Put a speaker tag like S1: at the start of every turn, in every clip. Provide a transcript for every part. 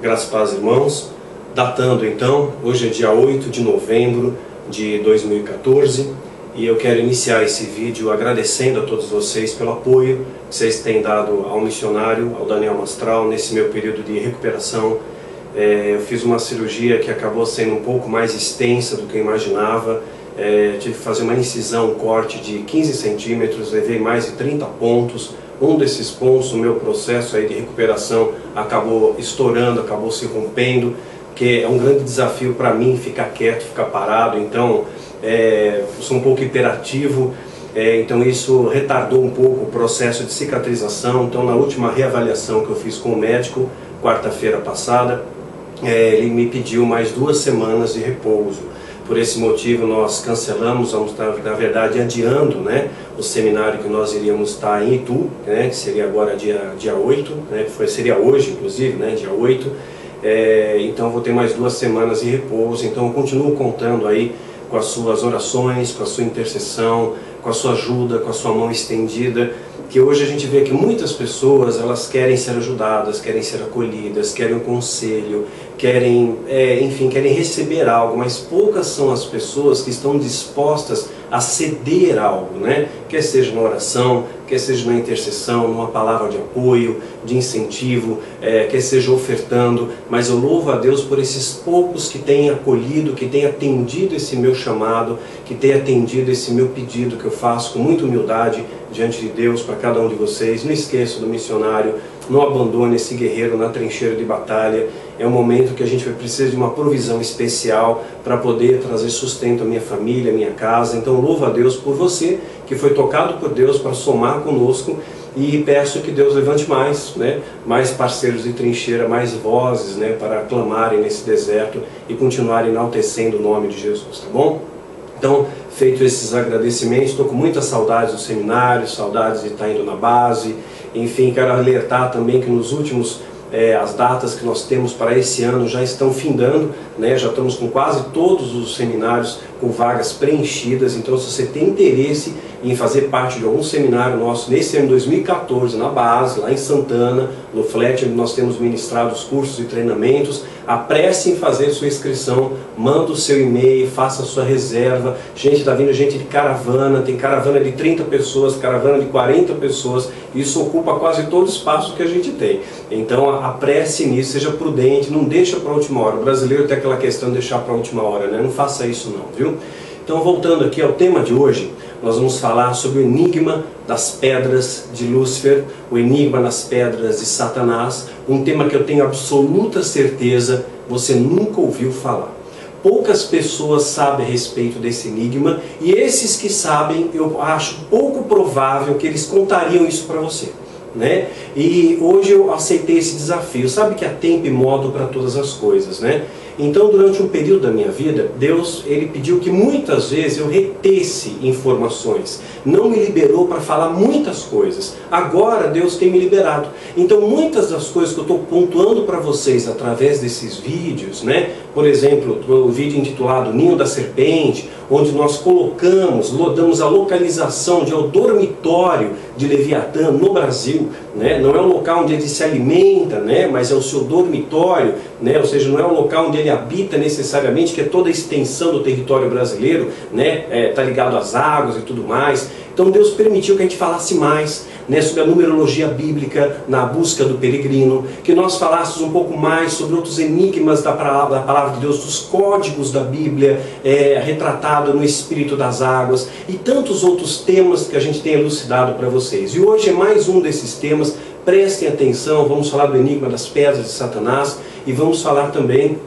S1: Graças paz, irmãos. Datando então, hoje é dia 8 de novembro de 2014 e eu quero iniciar esse vídeo agradecendo a todos vocês pelo apoio que vocês têm dado ao missionário, ao Daniel Mastral, nesse meu período de recuperação. É, eu fiz uma cirurgia que acabou sendo um pouco mais extensa do que eu imaginava. É, tive que fazer uma incisão, um corte de 15 centímetros, levei mais de 30 pontos um desses pontos no meu processo aí de recuperação acabou estourando, acabou se rompendo, que é um grande desafio para mim ficar quieto, ficar parado, então é, sou um pouco hiperativo, é, então isso retardou um pouco o processo de cicatrização, então na última reavaliação que eu fiz com o médico, quarta-feira passada, é, ele me pediu mais duas semanas de repouso. Por esse motivo nós cancelamos, vamos estar, na verdade, adiando né, o seminário que nós iríamos estar em Itu, né, que seria agora dia, dia 8, né, que foi, seria hoje, inclusive, né, dia 8. É, então vou ter mais duas semanas de repouso, então eu continuo contando aí com as suas orações, com a sua intercessão, com a sua ajuda, com a sua mão estendida, que hoje a gente vê que muitas pessoas elas querem ser ajudadas, querem ser acolhidas, querem um conselho, querem, é, enfim, querem receber algo, mas poucas são as pessoas que estão dispostas a ceder algo, né? Quer seja na oração, quer seja na intercessão, numa palavra de apoio, de incentivo, é, quer seja ofertando, mas eu louvo a Deus por esses poucos que têm acolhido, que têm atendido esse meu chamado, que têm atendido esse meu pedido que eu faço com muita humildade diante de Deus para cada um de vocês. Não esqueça do missionário, não abandone esse guerreiro na trincheira de batalha. É um momento que a gente vai precisar de uma provisão especial para poder trazer sustento à minha família, à minha casa. Então louvo a Deus por você que foi tocado por Deus para somar conosco e peço que Deus levante mais, né, mais parceiros de trincheira, mais vozes, né, para clamarem nesse deserto e continuarem enaltecendo o nome de Jesus, tá bom? Então, feito esses agradecimentos, estou com muitas saudades do seminário, saudades de estar indo na base, enfim, quero alertar também que nos últimos é, as datas que nós temos para esse ano já estão findando, né? já estamos com quase todos os seminários com vagas preenchidas, então se você tem interesse em fazer parte de algum seminário nosso nesse ano 2014, na base, lá em Santana, no Flat, onde nós temos ministrado os cursos e treinamentos, apresse em fazer sua inscrição, manda o seu e-mail, faça sua reserva. Gente, está vindo gente de caravana, tem caravana de 30 pessoas, caravana de 40 pessoas, isso ocupa quase todo o espaço que a gente tem. Então apresse nisso, seja prudente, não deixa para a última hora. O brasileiro tem aquela questão de deixar para a última hora, né? Não faça isso não, viu? Então voltando aqui ao tema de hoje, nós vamos falar sobre o enigma das pedras de Lúcifer, o enigma das pedras de Satanás, um tema que eu tenho absoluta certeza você nunca ouviu falar. Poucas pessoas sabem a respeito desse enigma e esses que sabem, eu acho pouco provável que eles contariam isso para você. Né? E hoje eu aceitei esse desafio. Sabe que há tempo e modo para todas as coisas, né? Então, durante um período da minha vida, Deus ele pediu que muitas vezes eu retesse informações. Não me liberou para falar muitas coisas. Agora Deus tem me liberado. Então, muitas das coisas que eu estou pontuando para vocês através desses vídeos, né? Por exemplo, o vídeo intitulado Ninho da Serpente, onde nós colocamos, damos a localização de o dormitório de Leviatã no Brasil, né? não é um local onde ele se alimenta, né? mas é o seu dormitório, né? ou seja, não é um local onde ele habita necessariamente, que é toda a extensão do território brasileiro, né? É, tá ligado às águas e tudo mais. Então Deus permitiu que a gente falasse mais né, sobre a numerologia bíblica na busca do peregrino, que nós falássemos um pouco mais sobre outros enigmas da palavra, da palavra de Deus, dos códigos da Bíblia, é, retratado no Espírito das Águas, e tantos outros temas que a gente tem elucidado para vocês. E hoje é mais um desses temas, prestem atenção, vamos falar do enigma das pedras de Satanás, e vamos falar também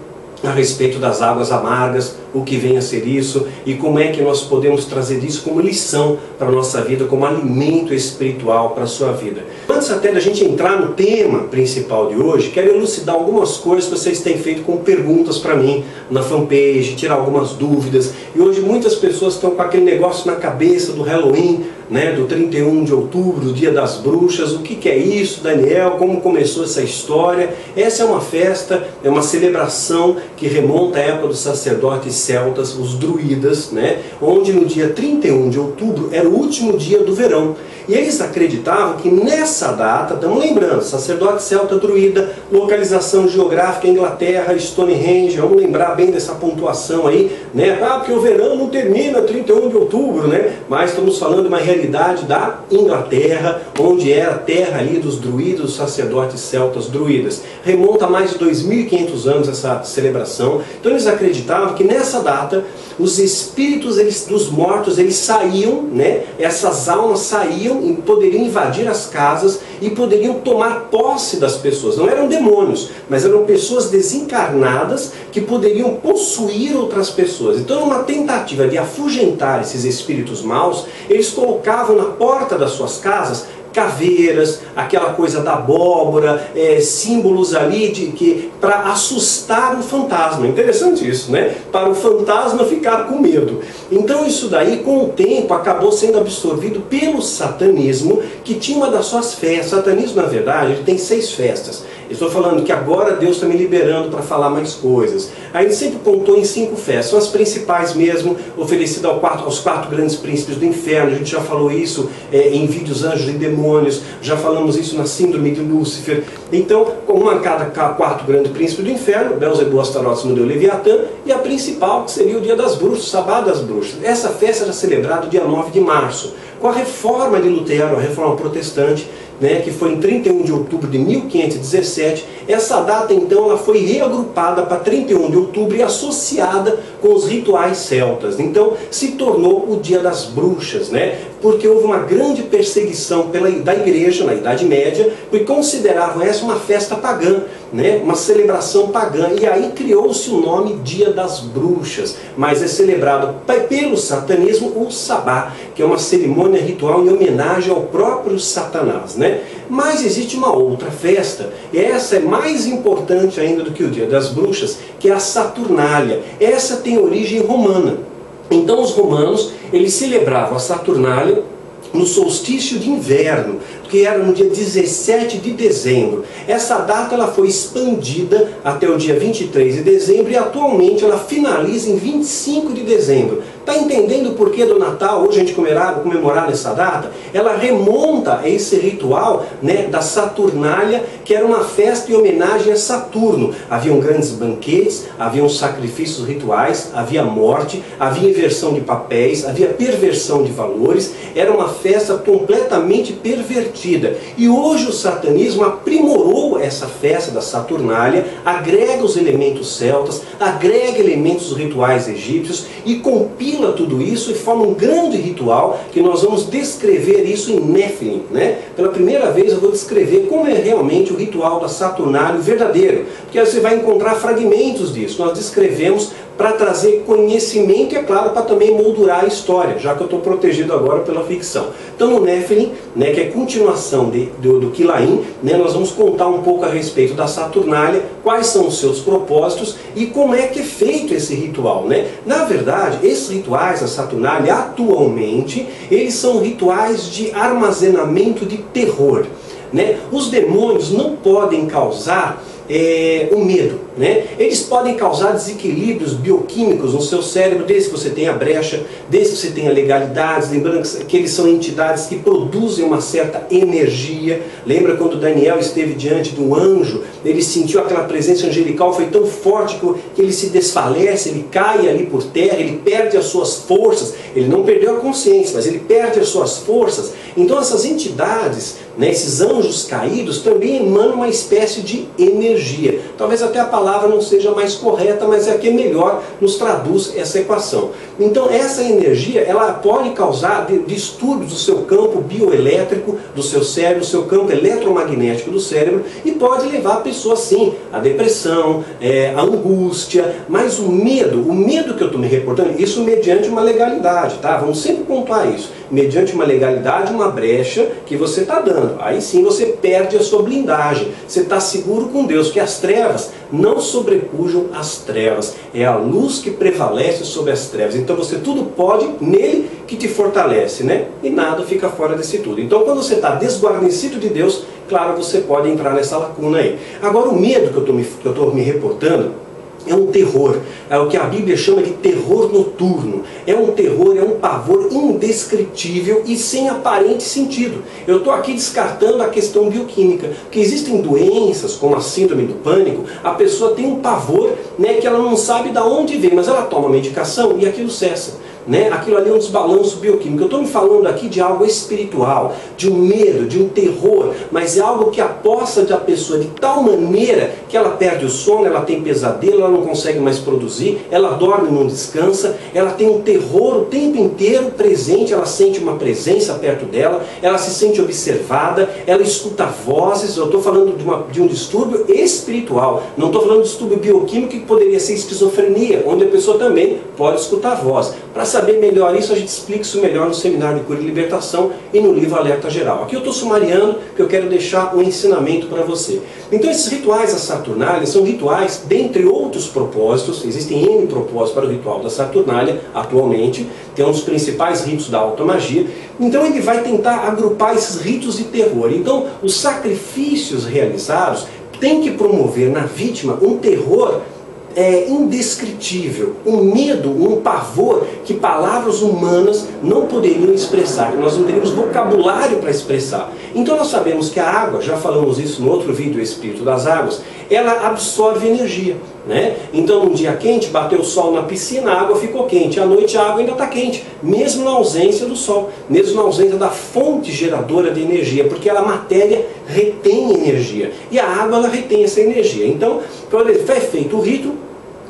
S1: a respeito das águas amargas, o que vem a ser isso e como é que nós podemos trazer isso como lição para a nossa vida, como alimento espiritual para a sua vida. Antes até da gente entrar no tema principal de hoje, quero elucidar algumas coisas que vocês têm feito como perguntas para mim na fanpage, tirar algumas dúvidas. E hoje muitas pessoas estão com aquele negócio na cabeça do Halloween, né, do 31 de outubro, Dia das Bruxas, o que, que é isso, Daniel, como começou essa história. Essa é uma festa, é uma celebração que remonta à época dos sacerdotes celtas, os druidas, né, onde no dia 31 de outubro era o último dia do verão. E eles acreditavam que nessa data, estamos lembrando, sacerdote celta druida, localização geográfica Inglaterra, Stonehenge, vamos lembrar bem dessa pontuação aí, né? Ah, porque o verão não termina 31 de outubro, né? Mas estamos falando de uma realidade da Inglaterra, onde era a terra ali dos druidas, dos sacerdotes celtas druidas. Remonta a mais de 2.500 anos essa celebração. Então eles acreditavam que nessa data os espíritos eles, dos mortos eles saíam, né? essas almas saíam poderiam invadir as casas e poderiam tomar posse das pessoas. Não eram demônios, mas eram pessoas desencarnadas que poderiam possuir outras pessoas. Então, numa tentativa de afugentar esses espíritos maus, eles colocavam na porta das suas casas caveiras, aquela coisa da abóbora, é, símbolos ali de que para assustar o fantasma. Interessante isso, né? Para o fantasma ficar com medo. Então isso daí, com o tempo, acabou sendo absorvido pelo satanismo, que tinha uma das suas festas. Satanismo, na verdade, ele tem seis festas. Estou falando que agora Deus está me liberando para falar mais coisas. Aí ele sempre contou em cinco festas, são as principais mesmo, oferecidas ao quatro, aos quatro grandes príncipes do inferno. A gente já falou isso é, em vídeos Anjos e Demônios, já falamos isso na Síndrome de Lúcifer. Então, uma cada quatro grandes príncipes do inferno, Belzebu, Astaroth, Mudeu, Leviatã, e a principal, que seria o Dia das Bruxas, o Sabá das Bruxas. Essa festa era celebrada dia 9 de março. Com a reforma de Lutero, a reforma protestante, né, que foi em 31 de outubro de 1517. Essa data, então, ela foi reagrupada para 31 de outubro e associada com os rituais celtas. Então, se tornou o Dia das Bruxas, né? Porque houve uma grande perseguição pela, da igreja na Idade Média, e consideravam essa uma festa pagã, né? uma celebração pagã. E aí criou-se o nome Dia das Bruxas, mas é celebrado pelo satanismo o Sabá, que é uma cerimônia ritual em homenagem ao próprio Satanás. Né? Mas existe uma outra festa, e essa é mais importante ainda do que o Dia das Bruxas, que é a Saturnália. Essa tem origem romana. Então os romanos, eles celebravam a Saturnália no solstício de inverno, que era no dia 17 de dezembro. Essa data ela foi expandida até o dia 23 de dezembro e atualmente ela finaliza em 25 de dezembro. Está entendendo o porquê do Natal, hoje a gente comemorar, comemorar nessa data? Ela remonta a esse ritual né, da Saturnália, que era uma festa em homenagem a Saturno. Haviam grandes banquetes, haviam sacrifícios rituais, havia morte, havia inversão de papéis, havia perversão de valores. Era uma festa completamente pervertida. E hoje o satanismo aprimorou essa festa da Saturnália, agrega os elementos celtas, agrega elementos rituais egípcios e compila tudo isso e forma um grande ritual que nós vamos descrever isso em Nephilim. Né? Pela primeira vez eu vou descrever como é realmente o ritual da Saturnário verdadeiro, porque você vai encontrar fragmentos disso. Nós descrevemos para trazer conhecimento é claro, para também moldurar a história, já que eu estou protegido agora pela ficção. Então, no Nephilim, né, que é continuação de, do, do Quilaim, né, nós vamos contar um pouco a respeito da Saturnália, quais são os seus propósitos e como é que é feito esse ritual. Né? Na verdade, esses rituais da Saturnália, atualmente, eles são rituais de armazenamento de terror. Né? Os demônios não podem causar é, o medo. Né? Eles podem causar desequilíbrios bioquímicos no seu cérebro, desde que você tenha brecha, desde que você tenha legalidades, lembrando que eles são entidades que produzem uma certa energia. Lembra quando Daniel esteve diante de um anjo, ele sentiu aquela presença angelical, foi tão forte que ele se desfalece, ele cai ali por terra, ele perde as suas forças, ele não perdeu a consciência, mas ele perde as suas forças. Então essas entidades, né, esses anjos caídos, também emanam uma espécie de energia. Talvez até a palavra não seja mais correta, mas é que melhor nos traduz essa equação. Então essa energia ela pode causar distúrbios do seu campo bioelétrico, do seu cérebro, do seu campo eletromagnético do cérebro e pode levar a pessoa sim à depressão, é, à angústia, mas o medo, o medo que eu estou me reportando, isso mediante uma legalidade, tá? Vamos sempre pontuar isso. Mediante uma legalidade, uma brecha que você está dando. Aí sim você perde a sua blindagem. Você está seguro com Deus, que as trevas não sobrepujam as trevas. É a luz que prevalece sobre as trevas. Então você tudo pode nele que te fortalece, né? E nada fica fora desse tudo. Então quando você está desguarnecido de Deus, claro, você pode entrar nessa lacuna aí. Agora o medo que eu estou me, me reportando é um terror, é o que a Bíblia chama de terror noturno. É um terror, é um pavor indescritível e sem aparente sentido. Eu estou aqui descartando a questão bioquímica, porque existem doenças, como a síndrome do pânico, a pessoa tem um pavor né, que ela não sabe de onde vem, mas ela toma medicação e aquilo cessa né? aquilo ali é um desbalanço bioquímico. Eu estou me falando aqui de algo espiritual, de um medo, de um terror, mas é algo que aposta da pessoa de tal maneira que ela perde o sono, ela tem pesadelo, ela não consegue mais produzir, ela dorme, não descansa, ela tem um terror o tempo inteiro presente, ela sente uma presença perto dela, ela se sente observada, ela escuta vozes. Eu estou falando de, uma, de um distúrbio espiritual, não estou falando de distúrbio bioquímico que poderia ser esquizofrenia, onde a pessoa também pode escutar voz. Para saber melhor isso, a gente explica isso melhor no Seminário de Cura e Libertação e no livro Alerta Geral. Aqui eu estou sumariando, porque eu quero deixar um ensinamento para você. Então esses rituais da Saturnália são rituais, dentre outros propósitos, existem N propósitos para o ritual da Saturnália atualmente, que é um dos principais ritos da automagia. Então ele vai tentar agrupar esses ritos de terror. Então os sacrifícios realizados têm que promover na vítima um terror é, indescritível, um medo, um pavor que palavras humanas não poderiam expressar, que nós não teríamos vocabulário para expressar. Então nós sabemos que a água, já falamos isso no outro vídeo, o Espírito das Águas, ela absorve energia. Né? Então, num dia quente, bateu o sol na piscina, a água ficou quente. À noite, a água ainda está quente, mesmo na ausência do sol, mesmo na ausência da fonte geradora de energia, porque a matéria retém energia e a água ela retém essa energia. Então, foi feito o rito,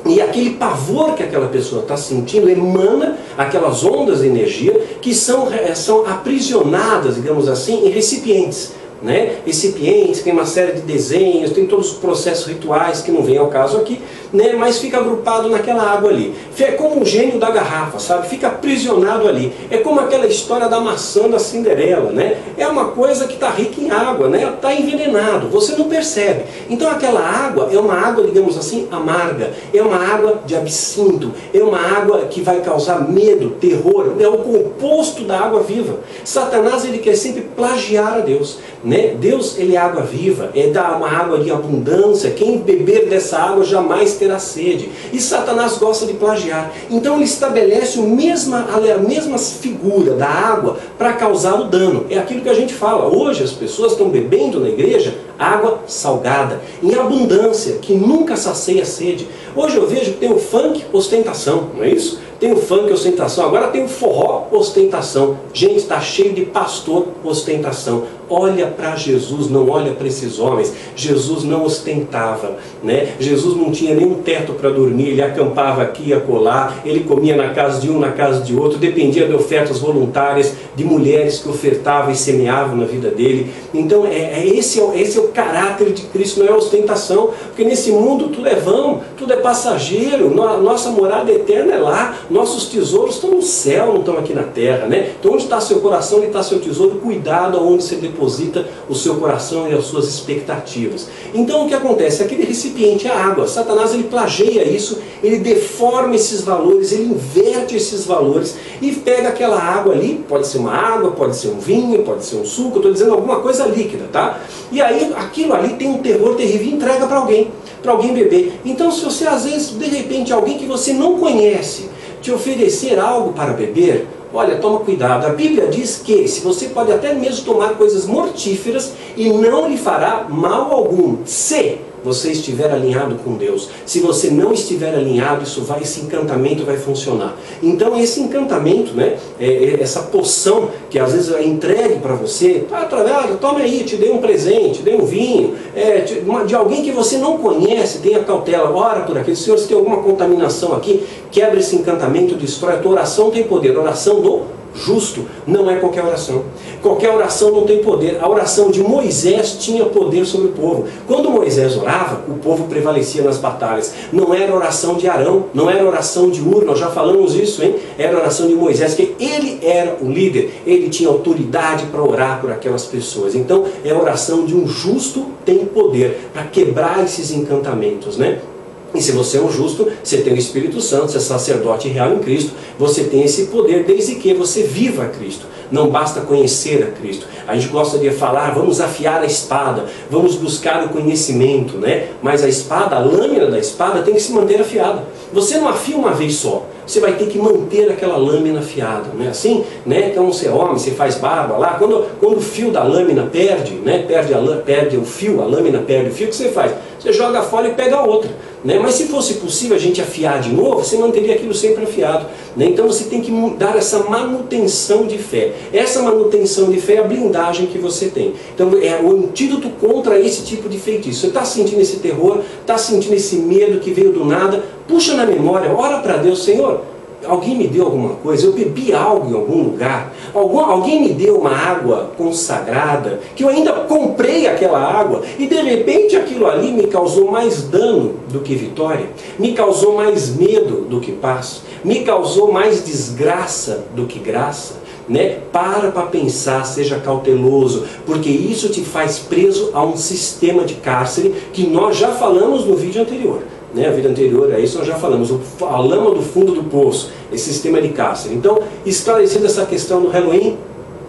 S1: e aquele pavor que aquela pessoa está sentindo emana aquelas ondas de energia que são, são aprisionadas, digamos assim, em recipientes né? recipientes, tem uma série de desenhos, tem todos os processos rituais que não vem ao caso aqui, né? mas fica agrupado naquela água ali. É como o gênio da garrafa, sabe? Fica aprisionado ali. É como aquela história da maçã da Cinderela, né? É uma coisa que está rica em água, né? Está envenenado, você não percebe. Então aquela água é uma água, digamos assim, amarga. É uma água de absinto. É uma água que vai causar medo, terror. É o composto da água viva. Satanás ele quer sempre plagiar a Deus. Né? Deus ele é água viva, é dar uma água de abundância. Quem beber dessa água jamais terá sede. E Satanás gosta de plagiar. Então ele estabelece a mesma, a mesma figura da água para causar o dano. É aquilo que a gente fala. Hoje as pessoas estão bebendo na igreja água salgada, em abundância, que nunca sacia a sede. Hoje eu vejo que tem o funk ostentação, não é isso? Tem o funk ostentação, agora tem o forró ostentação. Gente, está cheio de pastor ostentação olha para Jesus, não olha para esses homens. Jesus não ostentava, né? Jesus não tinha nenhum teto para dormir, ele acampava aqui e acolá, ele comia na casa de um, na casa de outro, dependia de ofertas voluntárias, de mulheres que ofertavam e semeavam na vida dele. Então, é, é esse, é, esse é o caráter de Cristo, não é ostentação, porque nesse mundo tudo é vão, tudo é passageiro, nossa morada eterna é lá, nossos tesouros estão no céu, não estão aqui na terra, né? Então, onde está seu coração, onde está seu tesouro, cuidado aonde você deposita deposita o seu coração e as suas expectativas. Então o que acontece? Aquele recipiente é água. Satanás ele plageia isso, ele deforma esses valores, ele inverte esses valores e pega aquela água ali, pode ser uma água, pode ser um vinho, pode ser um suco, estou dizendo alguma coisa líquida, tá? E aí aquilo ali tem um terror terrível e entrega para alguém, para alguém beber. Então se você às vezes, de repente, alguém que você não conhece, te oferecer algo para beber, Olha, toma cuidado. A Bíblia diz que se você pode até mesmo tomar coisas mortíferas e não lhe fará mal algum. Se você estiver alinhado com Deus. Se você não estiver alinhado, isso vai, esse encantamento vai funcionar. Então esse encantamento, né, é, é, essa poção que às vezes é entregue para você, ah, toma aí, te dei um presente, te dei um vinho, é, de, de alguém que você não conhece, tenha cautela, ora por aqui, Senhor, se tem alguma contaminação aqui, quebra esse encantamento, destrói. A tua oração tem poder, oração do justo não é qualquer oração. Qualquer oração não tem poder. A oração de Moisés tinha poder sobre o povo. Quando Moisés orava, o povo prevalecia nas batalhas. Não era oração de Arão, não era oração de Ur, nós já falamos isso, hein? Era oração de Moisés, que ele era o líder, ele tinha autoridade para orar por aquelas pessoas. Então, é a oração de um justo tem poder para quebrar esses encantamentos, né? E se você é um justo, você tem o Espírito Santo, você é sacerdote real em Cristo, você tem esse poder desde que você viva a Cristo. Não basta conhecer a Cristo. A gente gosta de falar, vamos afiar a espada, vamos buscar o conhecimento, né? Mas a espada, a lâmina da espada tem que se manter afiada. Você não afia uma vez só você vai ter que manter aquela lâmina afiada, não é assim? Né? Então você é homem, você faz barba lá, quando, quando o fio da lâmina perde, né? perde, a, perde o fio, a lâmina perde o fio, o que você faz? Você joga fora e pega outra. Né? Mas se fosse possível a gente afiar de novo, você manteria aquilo sempre afiado. Né? Então você tem que dar essa manutenção de fé. Essa manutenção de fé é a blindagem que você tem. Então é o antídoto contra esse tipo de feitiço. Você está sentindo esse terror, está sentindo esse medo que veio do nada, puxa na memória, ora para Deus, Senhor, alguém me deu alguma coisa, eu bebi algo em algum lugar, algum, alguém me deu uma água consagrada, que eu ainda comprei aquela água e de repente aquilo ali me causou mais dano do que vitória, me causou mais medo do que paz, me causou mais desgraça do que graça. Né? Para para pensar, seja cauteloso, porque isso te faz preso a um sistema de cárcere que nós já falamos no vídeo anterior né, a vida anterior a isso nós já falamos, a lama do fundo do poço, esse sistema de cárcere. Então, esclarecendo essa questão do Halloween,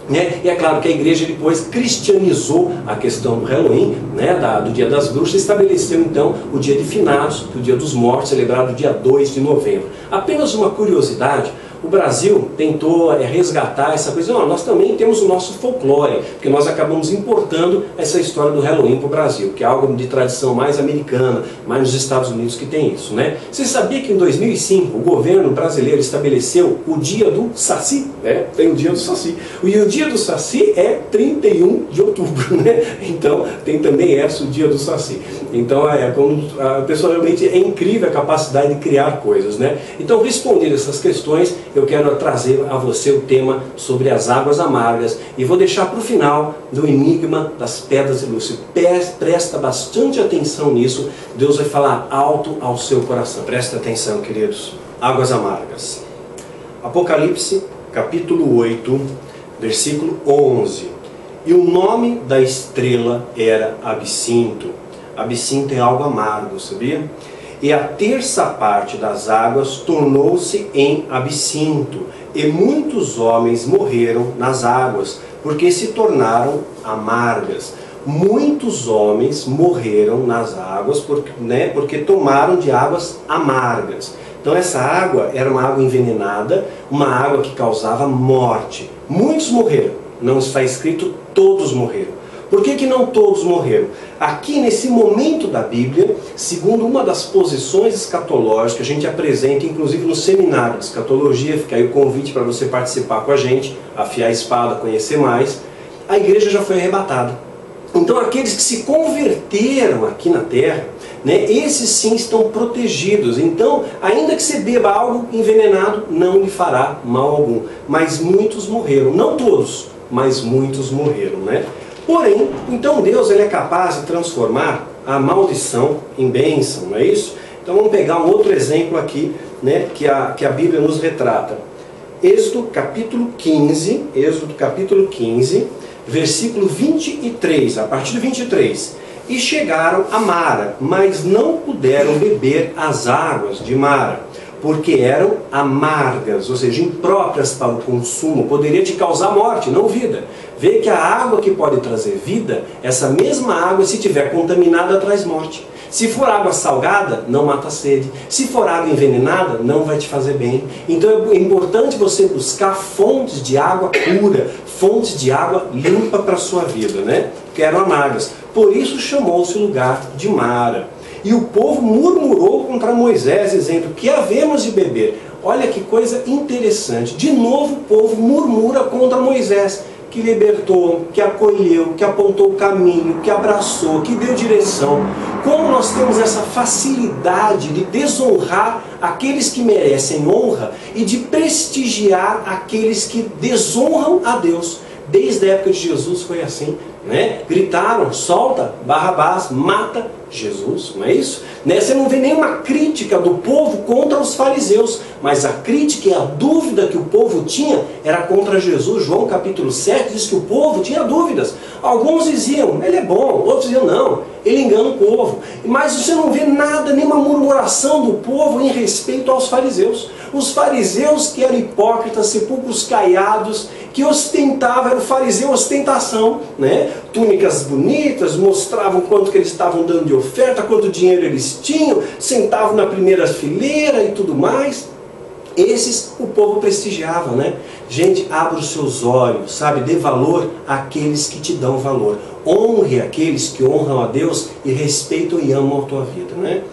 S1: né, e é claro que a igreja depois cristianizou a questão do Halloween, né, da, do dia das bruxas, estabeleceu então o dia de finados, o dia dos mortos, celebrado dia 2 de novembro. Apenas uma curiosidade, o Brasil tentou é, resgatar essa coisa. Não, nós também temos o nosso folclore, porque nós acabamos importando essa história do Halloween para o Brasil, que é algo de tradição mais americana, mais nos Estados Unidos que tem isso. Né? Você sabia que em 2005 o governo brasileiro estabeleceu o dia do Saci? É, tem o dia do Saci. E o dia do Saci é 31 de outubro, né? Então tem também essa, o dia do Saci. Então é como a pessoa realmente é incrível a capacidade de criar coisas, né? Então respondendo essas questões, eu quero trazer a você o tema sobre as águas amargas e vou deixar para o final do enigma das pedras de lúcio. Presta bastante atenção nisso, Deus vai falar alto ao seu coração. Presta atenção, queridos. Águas amargas. Apocalipse, capítulo 8, versículo 11. E o nome da estrela era Absinto. Absinto é algo amargo, sabia? e a terça parte das águas tornou-se em absinto, e muitos homens morreram nas águas, porque se tornaram amargas. Muitos homens morreram nas águas porque, né, porque tomaram de águas amargas. Então essa água era uma água envenenada, uma água que causava morte. Muitos morreram. Não está escrito todos morreram. Por que, que não todos morreram? Aqui nesse momento da Bíblia, segundo uma das posições escatológicas a gente apresenta, inclusive no seminário de escatologia, fica aí o convite para você participar com a gente, afiar a espada, conhecer mais, a igreja já foi arrebatada. Então aqueles que se converteram aqui na terra, né, esses sim estão protegidos. Então, ainda que você beba algo envenenado, não lhe fará mal algum. Mas muitos morreram, não todos, mas muitos morreram, né? Porém, então Deus ele é capaz de transformar a maldição em bênção, não é isso? Então vamos pegar um outro exemplo aqui, né, que a, que a Bíblia nos retrata. Êxodo capítulo 15, Êxodo capítulo 15, versículo 23, a partir do 23. E chegaram a Mara, mas não puderam beber as águas de Mara porque eram amargas, ou seja, impróprias para o consumo, poderia te causar morte, não vida. Vê que a água que pode trazer vida, essa mesma água, se tiver contaminada, traz morte. Se for água salgada, não mata a sede. Se for água envenenada, não vai te fazer bem. Então é importante você buscar fontes de água pura, fontes de água limpa para a sua vida, né? Que eram amargas. Por isso chamou-se lugar de Mara. E o povo murmurou contra Moisés, dizendo: Que havemos de beber? Olha que coisa interessante. De novo o povo murmura contra Moisés, que libertou, que acolheu, que apontou o caminho, que abraçou, que deu direção. Como nós temos essa facilidade de desonrar aqueles que merecem honra e de prestigiar aqueles que desonram a Deus. Desde a época de Jesus foi assim. Né? Gritaram, solta Barrabás, mata Jesus, não é isso? Você não vê nenhuma crítica do povo contra os fariseus, mas a crítica e a dúvida que o povo tinha era contra Jesus. João capítulo 7 diz que o povo tinha dúvidas. Alguns diziam, ele é bom, outros diziam, não, ele engana o povo. Mas você não vê nada, nenhuma murmuração do povo em respeito aos fariseus. Os fariseus que eram hipócritas, sepulcros caiados, que ostentavam, era o fariseu ostentação, né? túnicas bonitas, mostravam quanto que eles estavam dando de oferta, quanto dinheiro eles tinham, sentavam na primeira fileira e tudo mais. Esses o povo prestigiava, né? Gente, abra os seus olhos, sabe? Dê valor àqueles que te dão valor. Honre aqueles que honram a Deus e respeitam e amam a tua vida, né?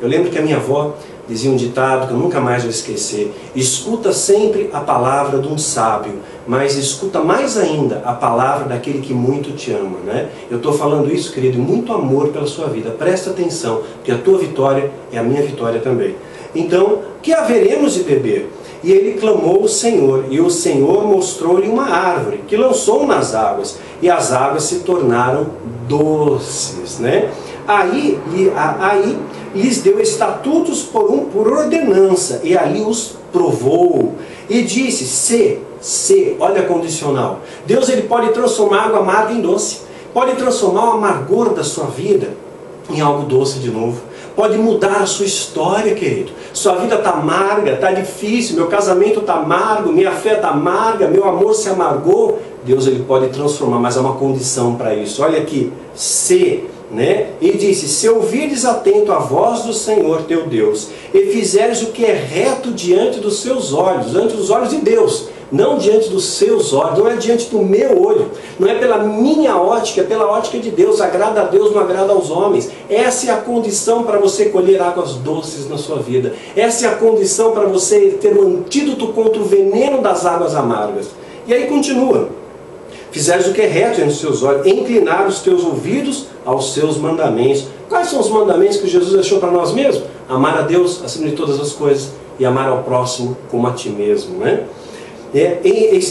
S1: Eu lembro que a minha avó dizia um ditado que eu nunca mais vou esquecer: escuta sempre a palavra de um sábio, mas escuta mais ainda a palavra daquele que muito te ama. Né? Eu estou falando isso, querido, muito amor pela sua vida. Presta atenção, porque a tua vitória é a minha vitória também. Então, que haveremos de beber? E ele clamou o Senhor, e o Senhor mostrou-lhe uma árvore, que lançou nas águas, e as águas se tornaram doces. Né? Aí, aí lhes deu estatutos por, um, por ordenança, e ali os provou. E disse: Se, se, olha a condicional. Deus ele pode transformar água amarga em doce. Pode transformar o amargor da sua vida em algo doce de novo. Pode mudar a sua história, querido. Sua vida está amarga, está difícil, meu casamento está amargo, minha fé está amarga, meu amor se amargou. Deus ele pode transformar, mas há uma condição para isso. Olha aqui, se né? E disse: Se ouvires atento a voz do Senhor teu Deus, e fizeres o que é reto diante dos seus olhos, diante dos olhos de Deus, não diante dos seus olhos, não é diante do meu olho, não é pela minha ótica, é pela ótica de Deus, agrada a Deus, não agrada aos homens. Essa é a condição para você colher águas doces na sua vida. Essa é a condição para você ter um antídoto contra o veneno das águas amargas. E aí continua. Fizeres o que é reto diante dos seus olhos, inclinar os teus ouvidos aos seus mandamentos. Quais são os mandamentos que Jesus deixou para nós mesmos? Amar a Deus acima de todas as coisas e amar ao próximo como a ti mesmo. Né? É,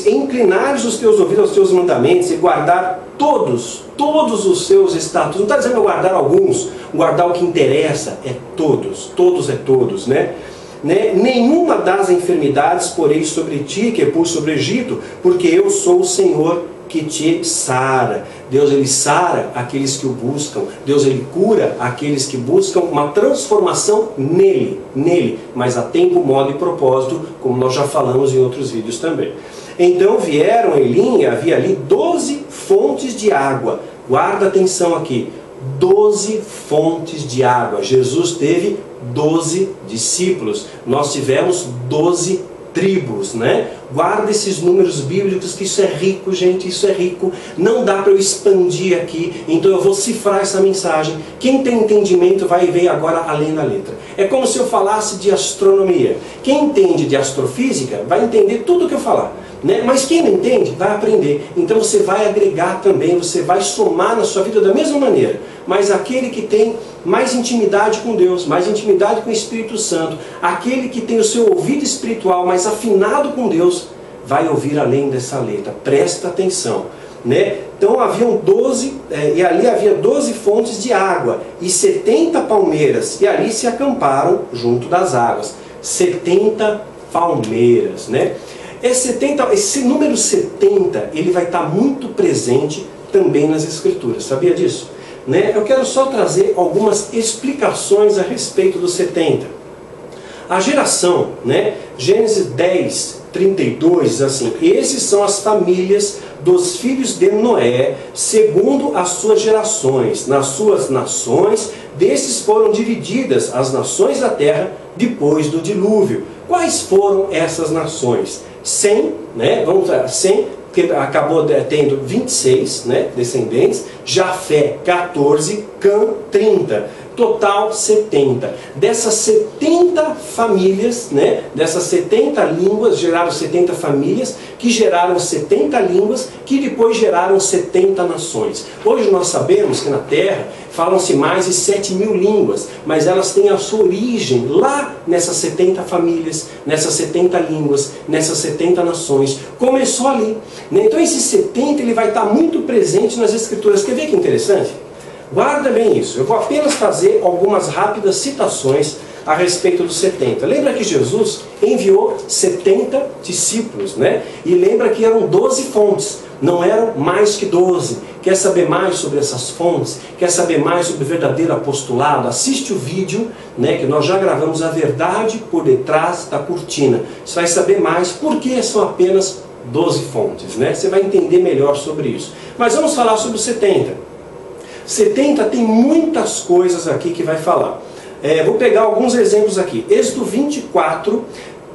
S1: inclinares os teus ouvidos aos teus mandamentos e guardar todos, todos os seus estatutos. Não está dizendo guardar alguns, guardar o que interessa, é todos, todos é todos, né? né? Nenhuma das enfermidades porei sobre ti, que é por sobre Egito, porque eu sou o Senhor que te sara. Deus ele sara aqueles que o buscam. Deus ele cura aqueles que buscam uma transformação nele, nele, mas a tempo, modo e propósito, como nós já falamos em outros vídeos também. Então vieram em linha, havia ali doze fontes de água. Guarda atenção aqui. Doze fontes de água. Jesus teve doze discípulos. Nós tivemos doze tribos, né? Guarda esses números bíblicos, que isso é rico, gente, isso é rico. Não dá para eu expandir aqui, então eu vou cifrar essa mensagem. Quem tem entendimento vai ver agora além da letra. É como se eu falasse de astronomia. Quem entende de astrofísica vai entender tudo o que eu falar. Né? Mas quem não entende, vai aprender. Então você vai agregar também, você vai somar na sua vida da mesma maneira. Mas aquele que tem mais intimidade com Deus, mais intimidade com o Espírito Santo, aquele que tem o seu ouvido espiritual mais afinado com Deus, vai ouvir além dessa letra. Presta atenção. Né? Então haviam 12, é, e ali havia 12 fontes de água, e 70 palmeiras, e ali se acamparam junto das águas. 70 palmeiras, né? Esse, 70, esse número 70, ele vai estar muito presente também nas Escrituras, sabia disso? Né? Eu quero só trazer algumas explicações a respeito dos 70. A geração, né? Gênesis 10, 32 diz assim: Esses são as famílias dos filhos de Noé, segundo as suas gerações. Nas suas nações, desses foram divididas as nações da terra depois do dilúvio. Quais foram essas nações? 100, né? Vamos lá, 100 que acabou tendo 26 né, descendentes, Jafé 14, Cã 30, total 70. Dessas 70 famílias, né, dessas 70 línguas, geraram 70 famílias, que geraram 70 línguas, que depois geraram 70 nações. Hoje nós sabemos que na Terra falam-se mais de 7 mil línguas, mas elas têm a sua origem lá nessas 70 famílias, nessas 70 línguas, nessas 70 nações. Começou ali. Né? Então esse 70 ele vai estar muito presente nas escrituras. Quer ver que interessante? Guarda bem isso. Eu vou apenas fazer algumas rápidas citações a respeito dos 70. Lembra que Jesus enviou 70 discípulos, né? E lembra que eram 12 fontes, não eram mais que 12. Quer saber mais sobre essas fontes? Quer saber mais sobre o verdadeiro apostolado? Assiste o vídeo, né, que nós já gravamos a verdade por detrás da cortina. Você vai saber mais por que são apenas 12 fontes, né? Você vai entender melhor sobre isso. Mas vamos falar sobre os 70. 70 tem muitas coisas aqui que vai falar. É, vou pegar alguns exemplos aqui. Êxodo 24,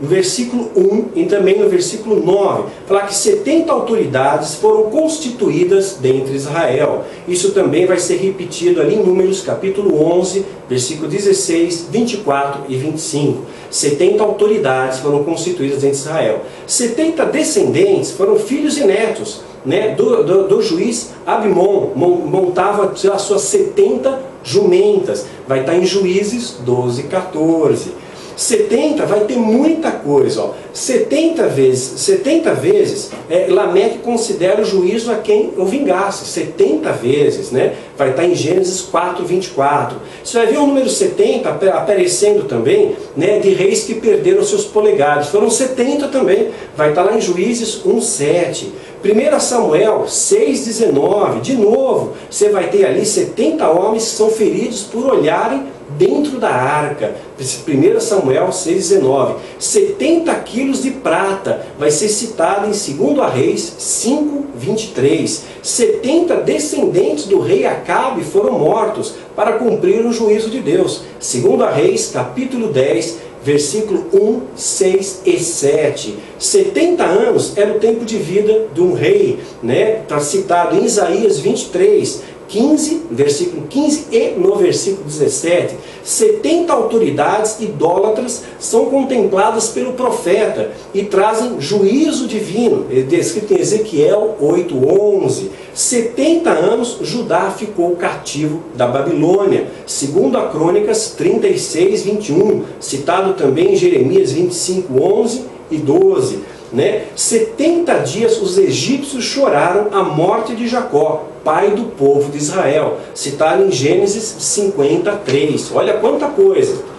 S1: no versículo 1 e também no versículo 9, falar que 70 autoridades foram constituídas dentre Israel. Isso também vai ser repetido ali em Números capítulo 11, versículo 16, 24 e 25. 70 autoridades foram constituídas dentre Israel. 70 descendentes foram filhos e netos né, do, do, do juiz Abimon, montava as suas 70 jumentas. Vai estar em Juízes 12, 14. 70 vai ter muita coisa. Ó. 70 vezes, 70 vezes é, Lameque considera o juízo a quem o vingasse. 70 vezes, né? Vai estar em Gênesis 4, 24. Você vai ver o número 70 aparecendo também né, de reis que perderam seus polegares. Foram 70 também. Vai estar lá em Juízes 1, 7. 1 Samuel 6,19, de novo, você vai ter ali 70 homens que são feridos por olharem dentro da arca. 1 Samuel 6,19. 70 quilos de prata vai ser citado em 2 Reis 5,23. 70 descendentes do rei Acabe foram mortos para cumprir o juízo de Deus. 2 Reis, capítulo 10, versículo 1, 6 e 7. 70 anos era o tempo de vida de um rei, né? Está citado em Isaías 23. 15, versículo 15 e no versículo 17, 70 autoridades idólatras são contempladas pelo profeta e trazem juízo divino, é descrito em Ezequiel 8:11. 70 anos Judá ficou cativo da Babilônia, segundo a Crônicas 36, 21, citado também em Jeremias 25, 11 e 12. Né? 70 dias os egípcios choraram a morte de Jacó, pai do povo de Israel, citado em Gênesis 53. Olha quanta coisa.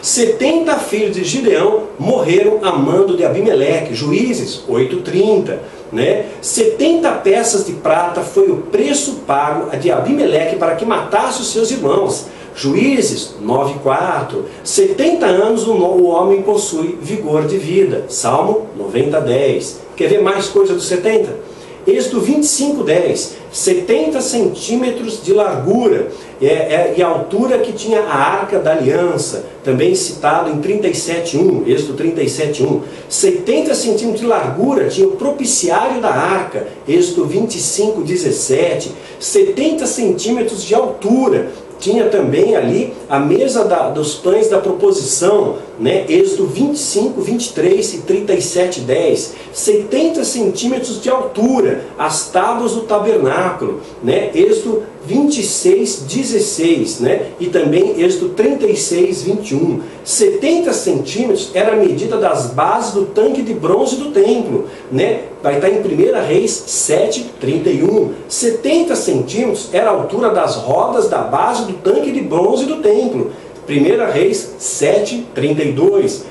S1: 70 filhos de Gideão morreram a mando de Abimeleque, Juízes 8:30, né? 70 peças de prata foi o preço pago de Abimeleque para que matasse os seus irmãos. Juízes 9,4. 70 anos o homem possui vigor de vida. Salmo 90,10. Quer ver mais coisa dos 70? Êxodo 25,10. 70 centímetros de largura é, é, e a altura que tinha a arca da aliança, também citado em 37.1, Êxodo 37.1. 70 centímetros de largura tinha o propiciário da arca, Êxodo 25.17. 70 centímetros de altura tinha também ali a mesa da, dos pães da proposição, né? Êxodo 25, 23 e 37, 10. 70 centímetros de altura, as tábuas do tabernáculo, né? Êxodo 26, 16, né? E também Êxodo 36, 21. 70 centímetros era a medida das bases do tanque de bronze do templo, né? Vai estar em 1 Reis 7, 31. 70 centímetros era a altura das rodas da base do tanque de bronze do templo. 1 Reis 7, 32.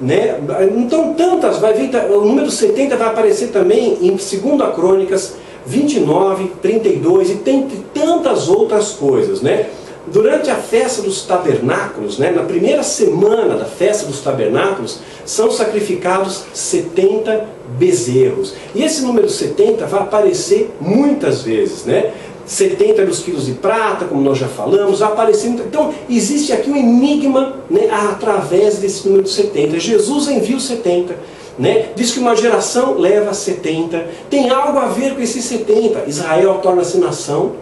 S1: Né? Então, tantas, vai vir, o número 70 vai aparecer também em 2 Crônicas 29, 32 e tem tantas outras coisas, né? Durante a festa dos tabernáculos, né, na primeira semana da festa dos tabernáculos, são sacrificados 70 bezerros. E esse número 70 vai aparecer muitas vezes, né? 70 dos quilos de prata, como nós já falamos, aparecer. Então, existe aqui um enigma né, através desse número 70. Jesus envia os 70. Né? Diz que uma geração leva 70. Tem algo a ver com esses 70. Israel torna-se nação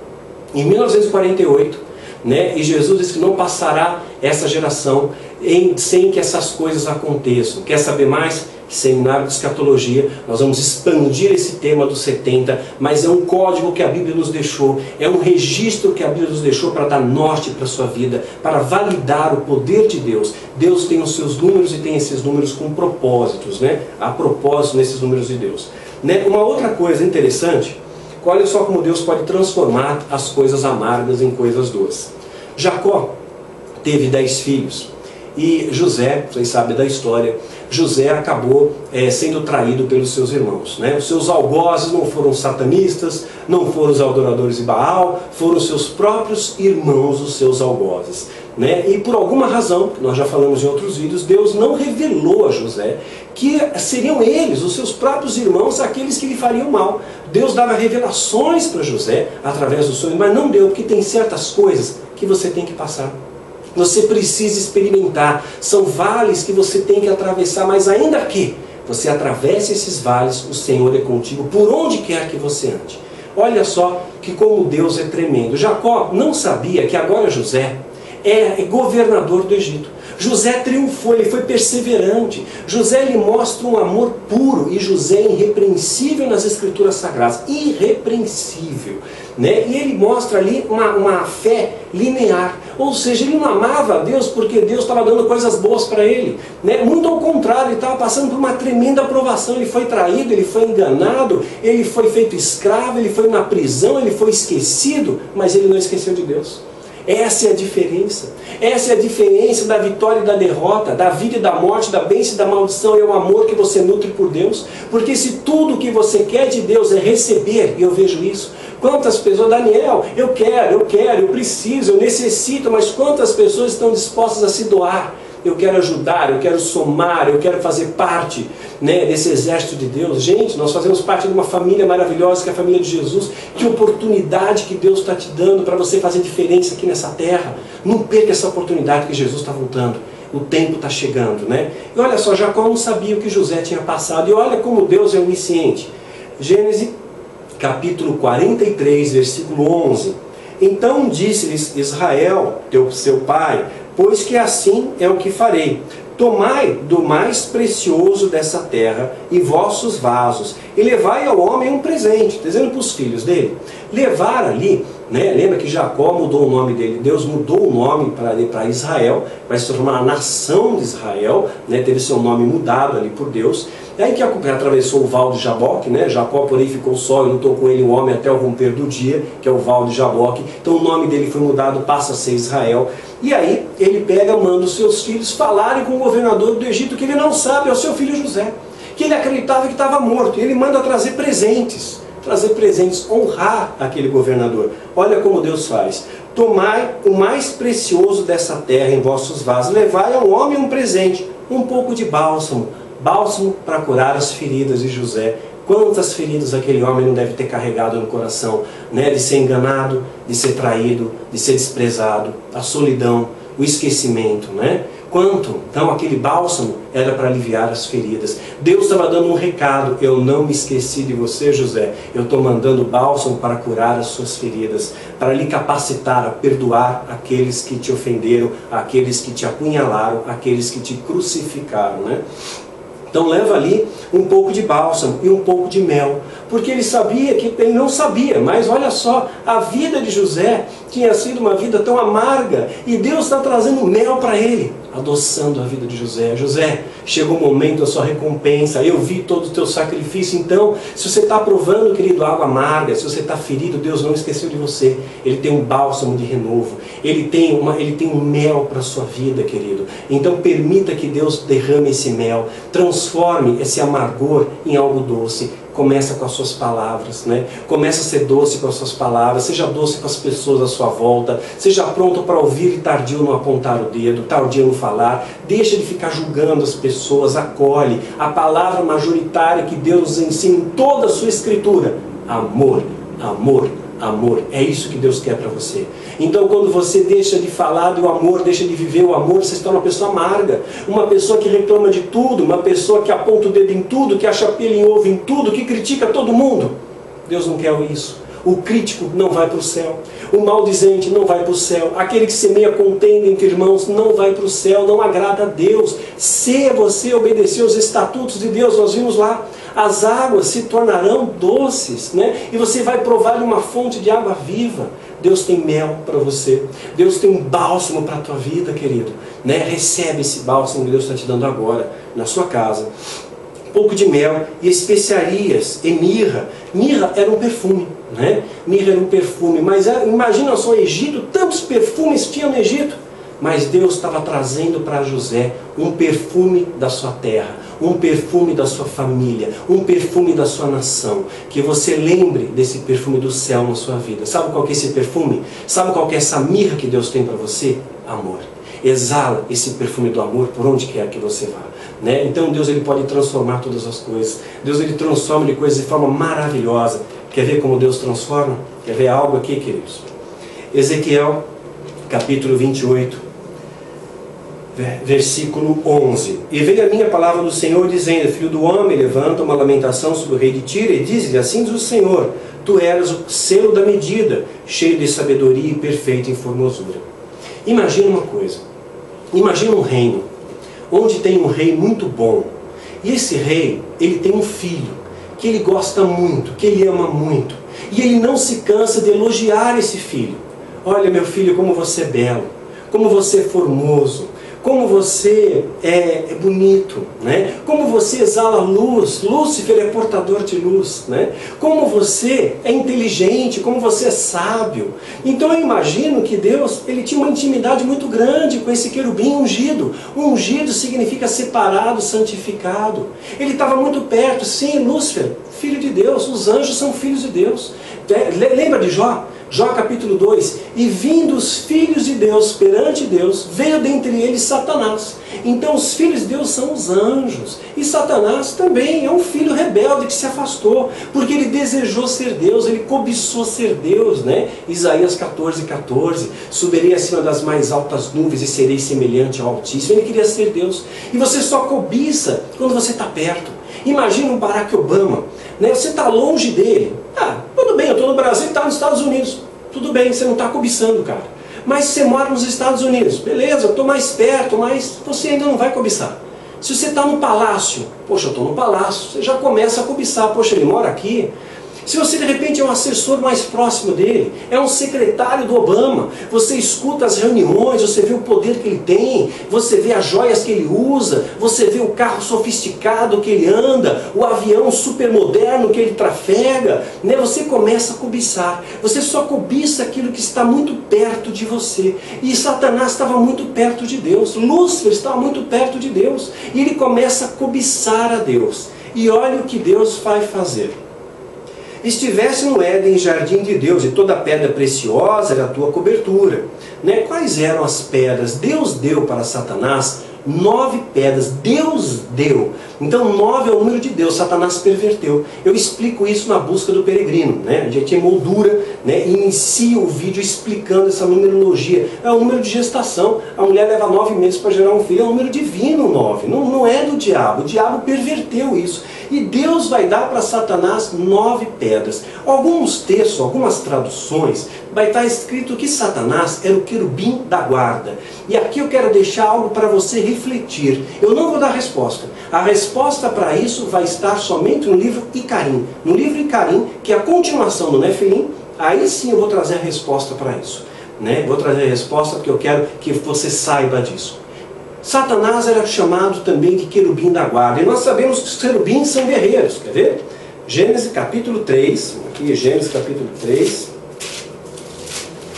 S1: em 1948. Né? E Jesus diz que não passará essa geração em, sem que essas coisas aconteçam. Quer saber mais? Seminário de Escatologia, nós vamos expandir esse tema dos 70, mas é um código que a Bíblia nos deixou, é um registro que a Bíblia nos deixou para dar norte para a sua vida, para validar o poder de Deus. Deus tem os seus números e tem esses números com propósitos, né? Há propósito nesses números de Deus. Né? Uma outra coisa interessante Olha só como Deus pode transformar as coisas amargas em coisas doces. Jacó teve dez filhos. E José, vocês sabem da história, José acabou é, sendo traído pelos seus irmãos. Né? Os seus algozes não foram satanistas, não foram os adoradores de Baal, foram os seus próprios irmãos, os seus algozes. Né? E por alguma razão, nós já falamos em outros vídeos, Deus não revelou a José que seriam eles, os seus próprios irmãos, aqueles que lhe fariam mal. Deus dava revelações para José através do sonho, mas não deu, porque tem certas coisas que você tem que passar. Você precisa experimentar. São vales que você tem que atravessar, mas ainda que você atravesse esses vales, o Senhor é contigo por onde quer que você ande. Olha só que como Deus é tremendo. Jacó não sabia que agora José é governador do Egito. José triunfou, ele foi perseverante. José ele mostra um amor puro e José é irrepreensível nas escrituras sagradas. Irrepreensível. Né? E ele mostra ali uma, uma fé linear. Ou seja, ele não amava a Deus porque Deus estava dando coisas boas para ele. Né? Muito ao contrário, ele estava passando por uma tremenda aprovação. Ele foi traído, ele foi enganado, ele foi feito escravo, ele foi na prisão, ele foi esquecido, mas ele não esqueceu de Deus. Essa é a diferença. Essa é a diferença da vitória e da derrota, da vida e da morte, da bênção e da maldição. É o amor que você nutre por Deus. Porque se tudo que você quer de Deus é receber, e eu vejo isso, quantas pessoas, Daniel, eu quero, eu quero, eu preciso, eu necessito, mas quantas pessoas estão dispostas a se doar? eu quero ajudar, eu quero somar, eu quero fazer parte né, desse exército de Deus. Gente, nós fazemos parte de uma família maravilhosa, que é a família de Jesus. Que oportunidade que Deus está te dando para você fazer diferença aqui nessa terra. Não perca essa oportunidade que Jesus está voltando. O tempo está chegando, né? E olha só, Jacó não sabia o que José tinha passado. E olha como Deus é onisciente. Gênesis capítulo 43, versículo 11. Então disse-lhes Israel, teu, seu pai, pois que assim é o que farei. Tomai do mais precioso dessa terra e vossos vasos, e levai ao homem um presente, dizendo para os filhos dele. Levar ali, né, lembra que Jacó mudou o nome dele, Deus mudou o nome para Israel, vai se tornar a nação de Israel, né, teve seu nome mudado ali por Deus. E aí que atravessou o val de Jaboque, né? Jacó, porém, ficou só e lutou com ele o homem até o romper do dia, que é o val de Jaboque. Então o nome dele foi mudado, passa a ser Israel. E aí ele pega, manda os seus filhos falarem com o governador do Egito, que ele não sabe, é o seu filho José. Que ele acreditava que estava morto. E ele manda trazer presentes. Trazer presentes, honrar aquele governador. Olha como Deus faz. Tomai o mais precioso dessa terra em vossos vasos, levai ao homem um presente, um pouco de bálsamo, bálsamo para curar as feridas de José. Quantas feridas aquele homem não deve ter carregado no coração, né? de ser enganado, de ser traído, de ser desprezado, a solidão, o esquecimento, né? Quanto? Então aquele bálsamo era para aliviar as feridas. Deus estava dando um recado: eu não me esqueci de você, José. Eu estou mandando bálsamo para curar as suas feridas, para lhe capacitar a perdoar aqueles que te ofenderam, aqueles que te apunhalaram, aqueles que te crucificaram, né? Então leva ali um pouco de bálsamo e um pouco de mel, porque ele sabia que ele não sabia, mas olha só, a vida de José tinha sido uma vida tão amarga e Deus está trazendo mel para ele adoçando a vida de José. José, chegou o momento da sua recompensa. Eu vi todo o teu sacrifício. Então, se você está provando, querido, água amarga, se você está ferido, Deus não esqueceu de você. Ele tem um bálsamo de renovo. Ele tem, uma, ele tem um mel para a sua vida, querido. Então, permita que Deus derrame esse mel. Transforme esse amargor em algo doce começa com as suas palavras, né? Começa a ser doce com as suas palavras, seja doce com as pessoas à sua volta, seja pronto para ouvir e tardio não apontar o dedo, tardio no falar, deixa de ficar julgando as pessoas, acolhe a palavra majoritária que Deus ensina em toda a sua escritura, amor, amor, amor. É isso que Deus quer para você. Então, quando você deixa de falar do amor, deixa de viver o amor, você torna uma pessoa amarga, uma pessoa que reclama de tudo, uma pessoa que aponta o dedo em tudo, que acha pelo em ovo em tudo, que critica todo mundo. Deus não quer isso. O crítico não vai para o céu. O maldizente não vai para o céu. Aquele que semeia contenda entre irmãos não vai para o céu. Não agrada a Deus. Se você obedecer os estatutos de Deus, nós vimos lá, as águas se tornarão doces, né? E você vai provar uma fonte de água viva. Deus tem mel para você. Deus tem um bálsamo para a tua vida, querido. Né? Recebe esse bálsamo que Deus está te dando agora, na sua casa. um pouco de mel e especiarias e mirra. Mirra era um perfume, né? Mirra era um perfume, mas ah, imagina só o Egito, tantos perfumes tinha no Egito. Mas Deus estava trazendo para José um perfume da sua terra, um perfume da sua família, um perfume da sua nação. Que você lembre desse perfume do céu na sua vida. Sabe qual que é esse perfume? Sabe qual que é essa mirra que Deus tem para você? Amor. Exala esse perfume do amor por onde quer que você vá. Né? Então Deus ele pode transformar todas as coisas. Deus ele transforma de coisas de forma maravilhosa. Quer ver como Deus transforma? Quer ver algo aqui, queridos? Ezequiel, capítulo 28, versículo 11. E veio a minha palavra do Senhor dizendo: Filho do homem, levanta uma lamentação sobre o rei de Tiro e diz-lhe: Assim diz o Senhor: Tu eras o selo da medida, cheio de sabedoria e perfeito em formosura. Imagina uma coisa. Imagina um reino onde tem um rei muito bom. E esse rei, ele tem um filho que ele gosta muito, que ele ama muito. E ele não se cansa de elogiar esse filho. Olha, meu filho, como você é belo, como você é formoso, como você é, é, bonito, né? como você exala luz, Lúcifer é portador de luz, né? como você é inteligente, como você é sábio. Então eu imagino que Deus ele tinha uma intimidade muito grande com esse querubim ungido. Ungido significa separado, santificado. Ele estava muito perto, sim, Lúcifer, filho de Deus, os anjos são filhos de Deus. Lembra de Jó? Jó capítulo 2: E vindo os filhos de Deus perante Deus, veio dentre eles Satanás. Então os filhos de Deus são os anjos. E Satanás também é um filho rebelde que se afastou, porque ele desejou ser Deus, ele cobiçou ser Deus, né? Isaías 14, 14. Subirei acima das mais altas nuvens e serei semelhante ao Altíssimo. Ele queria ser Deus. E você só cobiça quando você está perto. Imagina um Barack Obama, né? você está longe dele. Ah, tudo bem, eu estou no Brasil e está nos Estados Unidos. Tudo bem, você não está cobiçando, cara. Mas você mora nos Estados Unidos, beleza, eu estou mais perto, mas você ainda não vai cobiçar. Se você está no palácio, poxa, eu estou no palácio, você já começa a cobiçar, poxa, ele mora aqui, se você de repente é um assessor mais próximo dele, é um secretário do Obama, você escuta as reuniões, você vê o poder que ele tem, você vê as joias que ele usa, você vê o carro sofisticado que ele anda, o avião super moderno que ele trafega, né? você começa a cobiçar. Você só cobiça aquilo que está muito perto de você. E Satanás estava muito perto de Deus, Lúcifer estava muito perto de Deus, e ele começa a cobiçar a Deus. E olha o que Deus vai fazer estivesse no Éden, jardim de Deus, e toda pedra preciosa era a tua cobertura. Né? Quais eram as pedras? Deus deu para Satanás nove pedras. Deus deu. Então, nove é o número de Deus. Satanás perverteu. Eu explico isso na busca do peregrino. Né? A gente moldura né? inicia o vídeo explicando essa numerologia. É o número de gestação. A mulher leva nove meses para gerar um filho. É um número divino, nove. Não, não é do diabo. O diabo perverteu isso. E Deus vai dar para Satanás nove pedras. Alguns textos, algumas traduções, vai estar escrito que Satanás era o querubim da guarda. E aqui eu quero deixar algo para você refletir. Eu não vou dar resposta. A resposta para isso vai estar somente no livro Icarim. No livro Icarim, que é a continuação do Nefilim, aí sim eu vou trazer a resposta para isso. Né? Vou trazer a resposta porque eu quero que você saiba disso. Satanás era chamado também de querubim da guarda. E nós sabemos que os querubins são guerreiros. Quer ver? Gênesis capítulo 3. Aqui, Gênesis capítulo 3.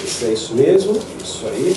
S1: Isso é isso mesmo. Isso aí.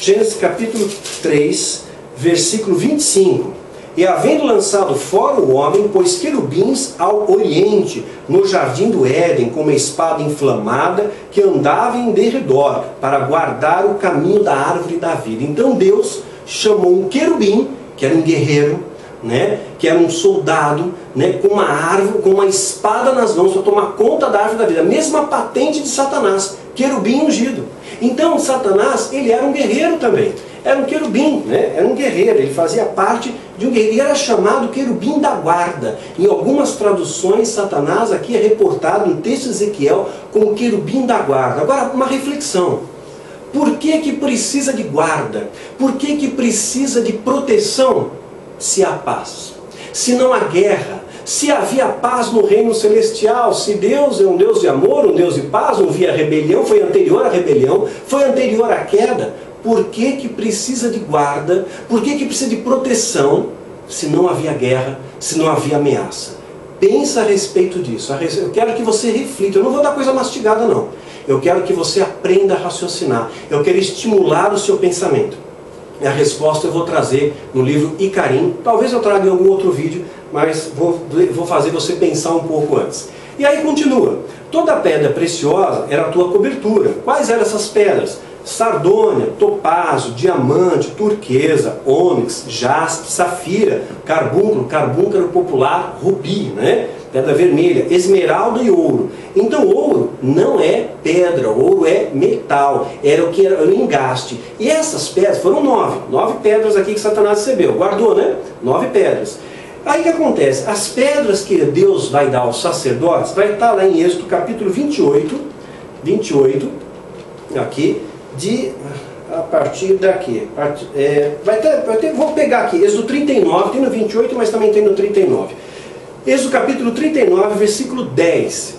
S1: Gênesis capítulo 3, versículo 25. E havendo lançado fora o homem, pôs querubins ao oriente, no jardim do Éden, com uma espada inflamada que andava em derredor, para guardar o caminho da árvore da vida. Então Deus chamou um querubim, que era um guerreiro, né, que era um soldado, né, com uma árvore, com uma espada nas mãos para tomar conta da árvore da vida. A mesma patente de Satanás, querubim ungido. Então Satanás, ele era um guerreiro também. Era um querubim, né? era um guerreiro, ele fazia parte de um guerreiro, e era chamado querubim da guarda. Em algumas traduções, Satanás aqui é reportado no texto de Ezequiel como querubim da guarda. Agora, uma reflexão. Por que, que precisa de guarda? Por que, que precisa de proteção se há paz? Se não há guerra, se havia paz no reino celestial, se Deus é um Deus de amor, um Deus de paz, não havia rebelião, foi anterior à rebelião, foi anterior à queda, por que, que precisa de guarda? Por que, que precisa de proteção se não havia guerra, se não havia ameaça. Pensa a respeito disso. Eu quero que você reflita. Eu não vou dar coisa mastigada, não. Eu quero que você aprenda a raciocinar. Eu quero estimular o seu pensamento. E a resposta eu vou trazer no livro Icarim. Talvez eu traga em algum outro vídeo, mas vou, vou fazer você pensar um pouco antes. E aí continua. Toda pedra preciosa era a tua cobertura. Quais eram essas pedras? sardônia, topázio, diamante, turquesa, ônix, jaspe, safira, carbúnculo, carbúnculo popular, rubi, né? Pedra vermelha, esmeralda e ouro. Então ouro não é pedra, ouro é metal, era o que era o engaste. E essas pedras foram nove, nove pedras aqui que Satanás recebeu, guardou, né? Nove pedras. Aí o que acontece? As pedras que Deus vai dar aos sacerdotes, vai estar lá em Êxodo capítulo 28, 28, aqui, de a partir daqui. É, vai ter, vai ter, vou pegar aqui, Êxodo 39, tem no 28, mas também tem no 39. Êxodo capítulo 39, versículo 10.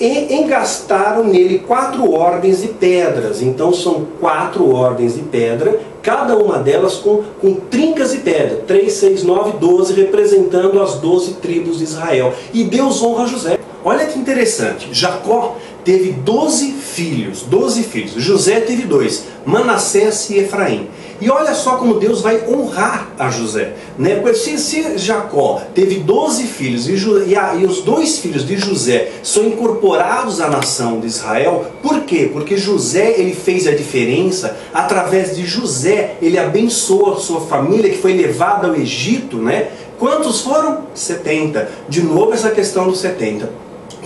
S1: E engastaram nele quatro ordens de pedras. Então são quatro ordens de pedra, cada uma delas com, com trincas de pedra. 3, 6, 9, 12, representando as 12 tribos de Israel. E Deus honra José. Olha que interessante. Jacó teve 12 filhos, 12 filhos. José teve dois, Manassés e Efraim. E olha só como Deus vai honrar a José. Né? Se, se Jacó teve 12 filhos e, e, a, e, os dois filhos de José são incorporados à nação de Israel, por quê? Porque José ele fez a diferença, através de José ele abençoou a sua família que foi levada ao Egito. Né? Quantos foram? 70. De novo essa questão dos 70.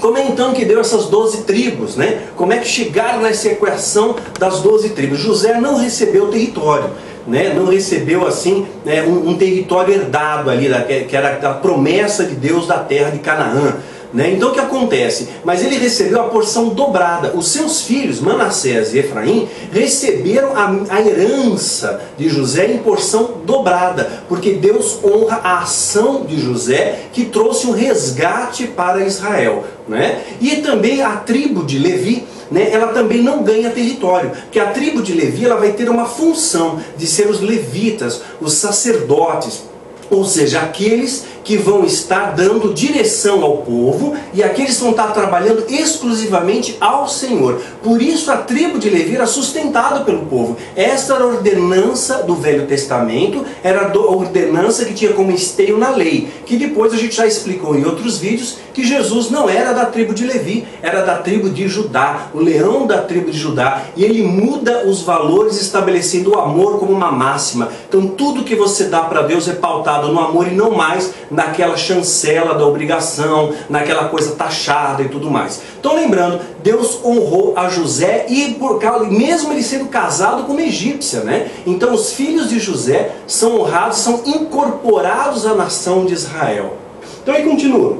S1: Como é então que deu essas 12 tribos? Né? Como é que chegaram nessa equação das 12 tribos? José não recebeu território. Né, não recebeu assim né, um, um, território herdado ali, que era a promessa de Deus da terra de Canaã. Né? Então o que acontece? Mas ele recebeu a porção dobrada. Os seus filhos, Manassés e Efraim, receberam a, a herança de José em porção dobrada, porque Deus honra a ação de José que trouxe um resgate para Israel. Né? E também a tribo de Levi, né, ela também não ganha território, que a tribo de Levi ela vai ter uma função de ser os levitas, os sacerdotes, ou seja, aqueles que vão estar dando direção ao povo e aqueles vão estar trabalhando exclusivamente ao Senhor. Por isso a tribo de Levi era sustentada pelo povo. Esta era a ordenança do Velho Testamento, era a ordenança que tinha como esteio na lei, que depois a gente já explicou em outros vídeos que Jesus não era da tribo de Levi, era da tribo de Judá, o leão da tribo de Judá, e ele muda os valores estabelecendo o amor como uma máxima. Então tudo que você dá para Deus é pautado no amor e não mais naquela chancela da obrigação, naquela coisa taxada e tudo mais. Então lembrando, Deus honrou a José e por causa, mesmo ele sendo casado com uma egípcia, né? Então os filhos de José são honrados, são incorporados à nação de Israel. Então aí continua.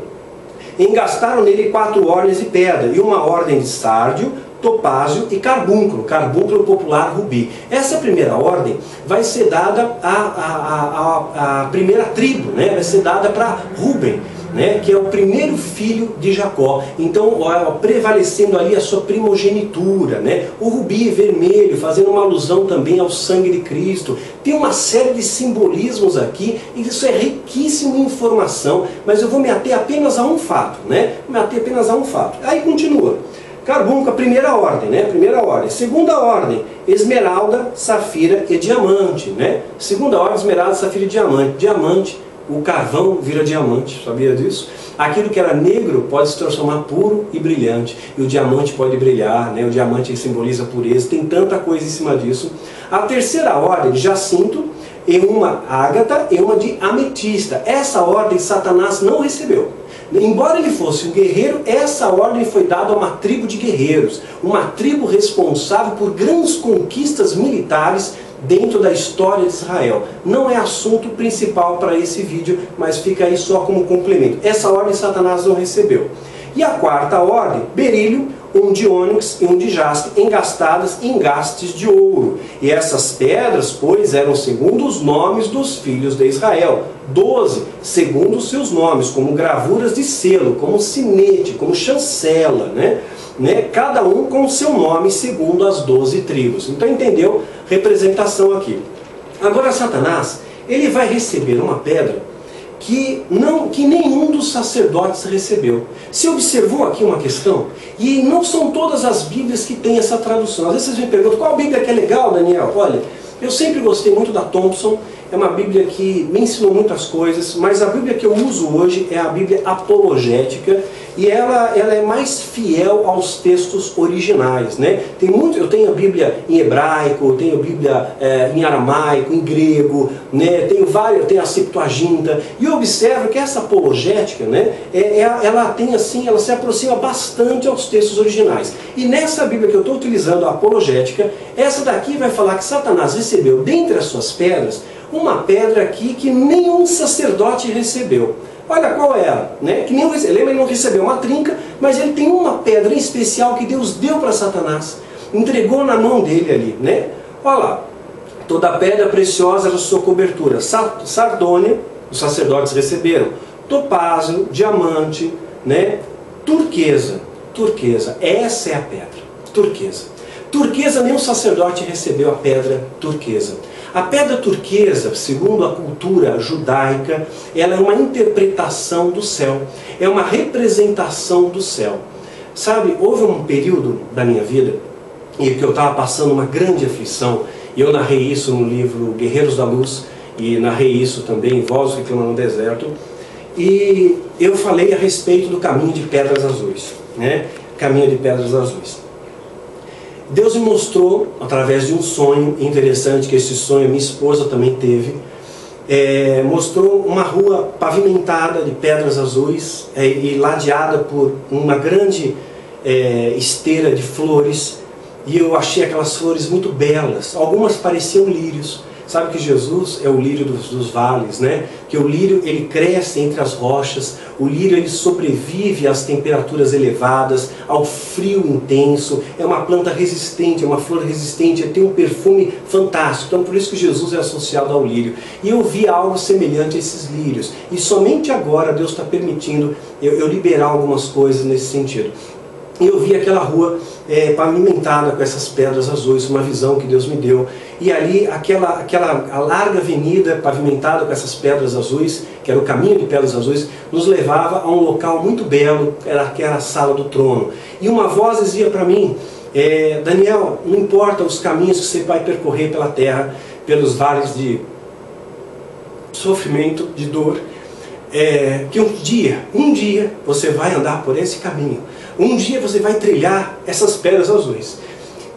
S1: Engastaram nele quatro ordens de pedra e uma ordem de sárdio, topázio e carbúnculo, carbúnculo popular rubi. Essa primeira ordem vai ser dada à, à, à, à primeira tribo, né? vai ser dada para Ruben, né? que é o primeiro filho de Jacó. Então, ó, prevalecendo ali a sua primogenitura, né? o rubi vermelho, fazendo uma alusão também ao sangue de Cristo. Tem uma série de simbolismos aqui, e isso é riquíssimo em informação, mas eu vou me ater apenas a um fato, né? me ater apenas a um fato. Aí continua. Carbúnculo, a primeira ordem, né? Primeira ordem. Segunda ordem, esmeralda, safira e diamante, né? Segunda ordem, esmeralda, safira e diamante. Diamante, o carvão vira diamante, sabia disso? Aquilo que era negro pode se transformar puro e brilhante. E o diamante pode brilhar, né? O diamante simboliza pureza, tem tanta coisa em cima disso. A terceira ordem, jacinto, e uma ágata e uma de ametista. Essa ordem Satanás não recebeu. Embora ele fosse um guerreiro, essa ordem foi dada a uma tribo de guerreiros, uma tribo responsável por grandes conquistas militares dentro da história de Israel. Não é assunto principal para esse vídeo, mas fica aí só como complemento. Essa ordem Satanás não recebeu. E a quarta ordem, berílio, um de ônix e um de jaspe, engastadas em gastes de ouro. E essas pedras, pois, eram segundo os nomes dos filhos de Israel. Doze, segundo os seus nomes, como gravuras de selo, como sinete, como chancela, né? né? Cada um com o seu nome, segundo as doze tribos. Então, entendeu? Representação aqui. Agora, Satanás, ele vai receber uma pedra que, não, que nenhum dos sacerdotes recebeu. Se observou aqui uma questão, e não são todas as Bíblias que têm essa tradução. Às vezes vocês me perguntam, qual Bíblia que é legal, Daniel? Olha, eu sempre gostei muito da Thompson, é uma Bíblia que me ensinou muitas coisas, mas a Bíblia que eu uso hoje é a Bíblia apologética, e ela, ela é mais fiel aos textos originais. Né? Tem muito, eu tenho a Bíblia em hebraico, eu tenho a Bíblia é, em aramaico, em grego, né? tenho várias, tenho a Septuaginta, e eu observo que essa apologética, né, é, é, ela tem assim, ela se aproxima bastante aos textos originais. E nessa Bíblia que eu estou utilizando, a apologética, essa daqui vai falar que Satanás recebeu dentre as suas pedras uma pedra aqui que nenhum sacerdote recebeu. Olha qual é ela, né? Que nem lembra, ele não recebeu uma trinca, mas ele tem uma pedra em especial que Deus deu para Satanás, entregou na mão dele ali, né? Olha lá, toda pedra preciosa era sua cobertura, sardônia, os sacerdotes receberam, topázio, diamante, né? Turquesa, turquesa, essa é a pedra, turquesa. Turquesa, o sacerdote recebeu a pedra turquesa. A pedra turquesa, segundo a cultura judaica, ela é uma interpretação do céu, é uma representação do céu. Sabe, houve um período da minha vida em que eu estava passando uma grande aflição, e eu narrei isso no livro Guerreiros da Luz, e narrei isso também em Voz que Clama no Deserto, e eu falei a respeito do caminho de pedras azuis, né? Caminho de pedras azuis. Deus me mostrou, através de um sonho interessante, que esse sonho minha esposa também teve, é, mostrou uma rua pavimentada de pedras azuis é, e ladeada por uma grande é, esteira de flores, e eu achei aquelas flores muito belas, algumas pareciam lírios, Sabe que Jesus é o lírio dos, dos, vales, né? Que o lírio ele cresce entre as rochas, o lírio ele sobrevive às temperaturas elevadas, ao frio intenso, é uma planta resistente, é uma flor resistente, tem um perfume fantástico. Então por isso que Jesus é associado ao lírio. E eu vi algo semelhante a esses lírios. E somente agora Deus está permitindo eu, eu liberar algumas coisas nesse sentido. E eu vi aquela rua é, pavimentada com essas pedras azuis, uma visão que Deus me deu. E ali, aquela, aquela a larga avenida pavimentada com essas pedras azuis, que era o caminho de pedras azuis, nos levava a um local muito belo, era, que era a sala do trono. E uma voz dizia para mim, é, Daniel, não importa os caminhos que você vai percorrer pela terra, pelos vales de sofrimento, de dor, é, que um dia, um dia, você vai andar por esse caminho um dia você vai trilhar essas pedras azuis.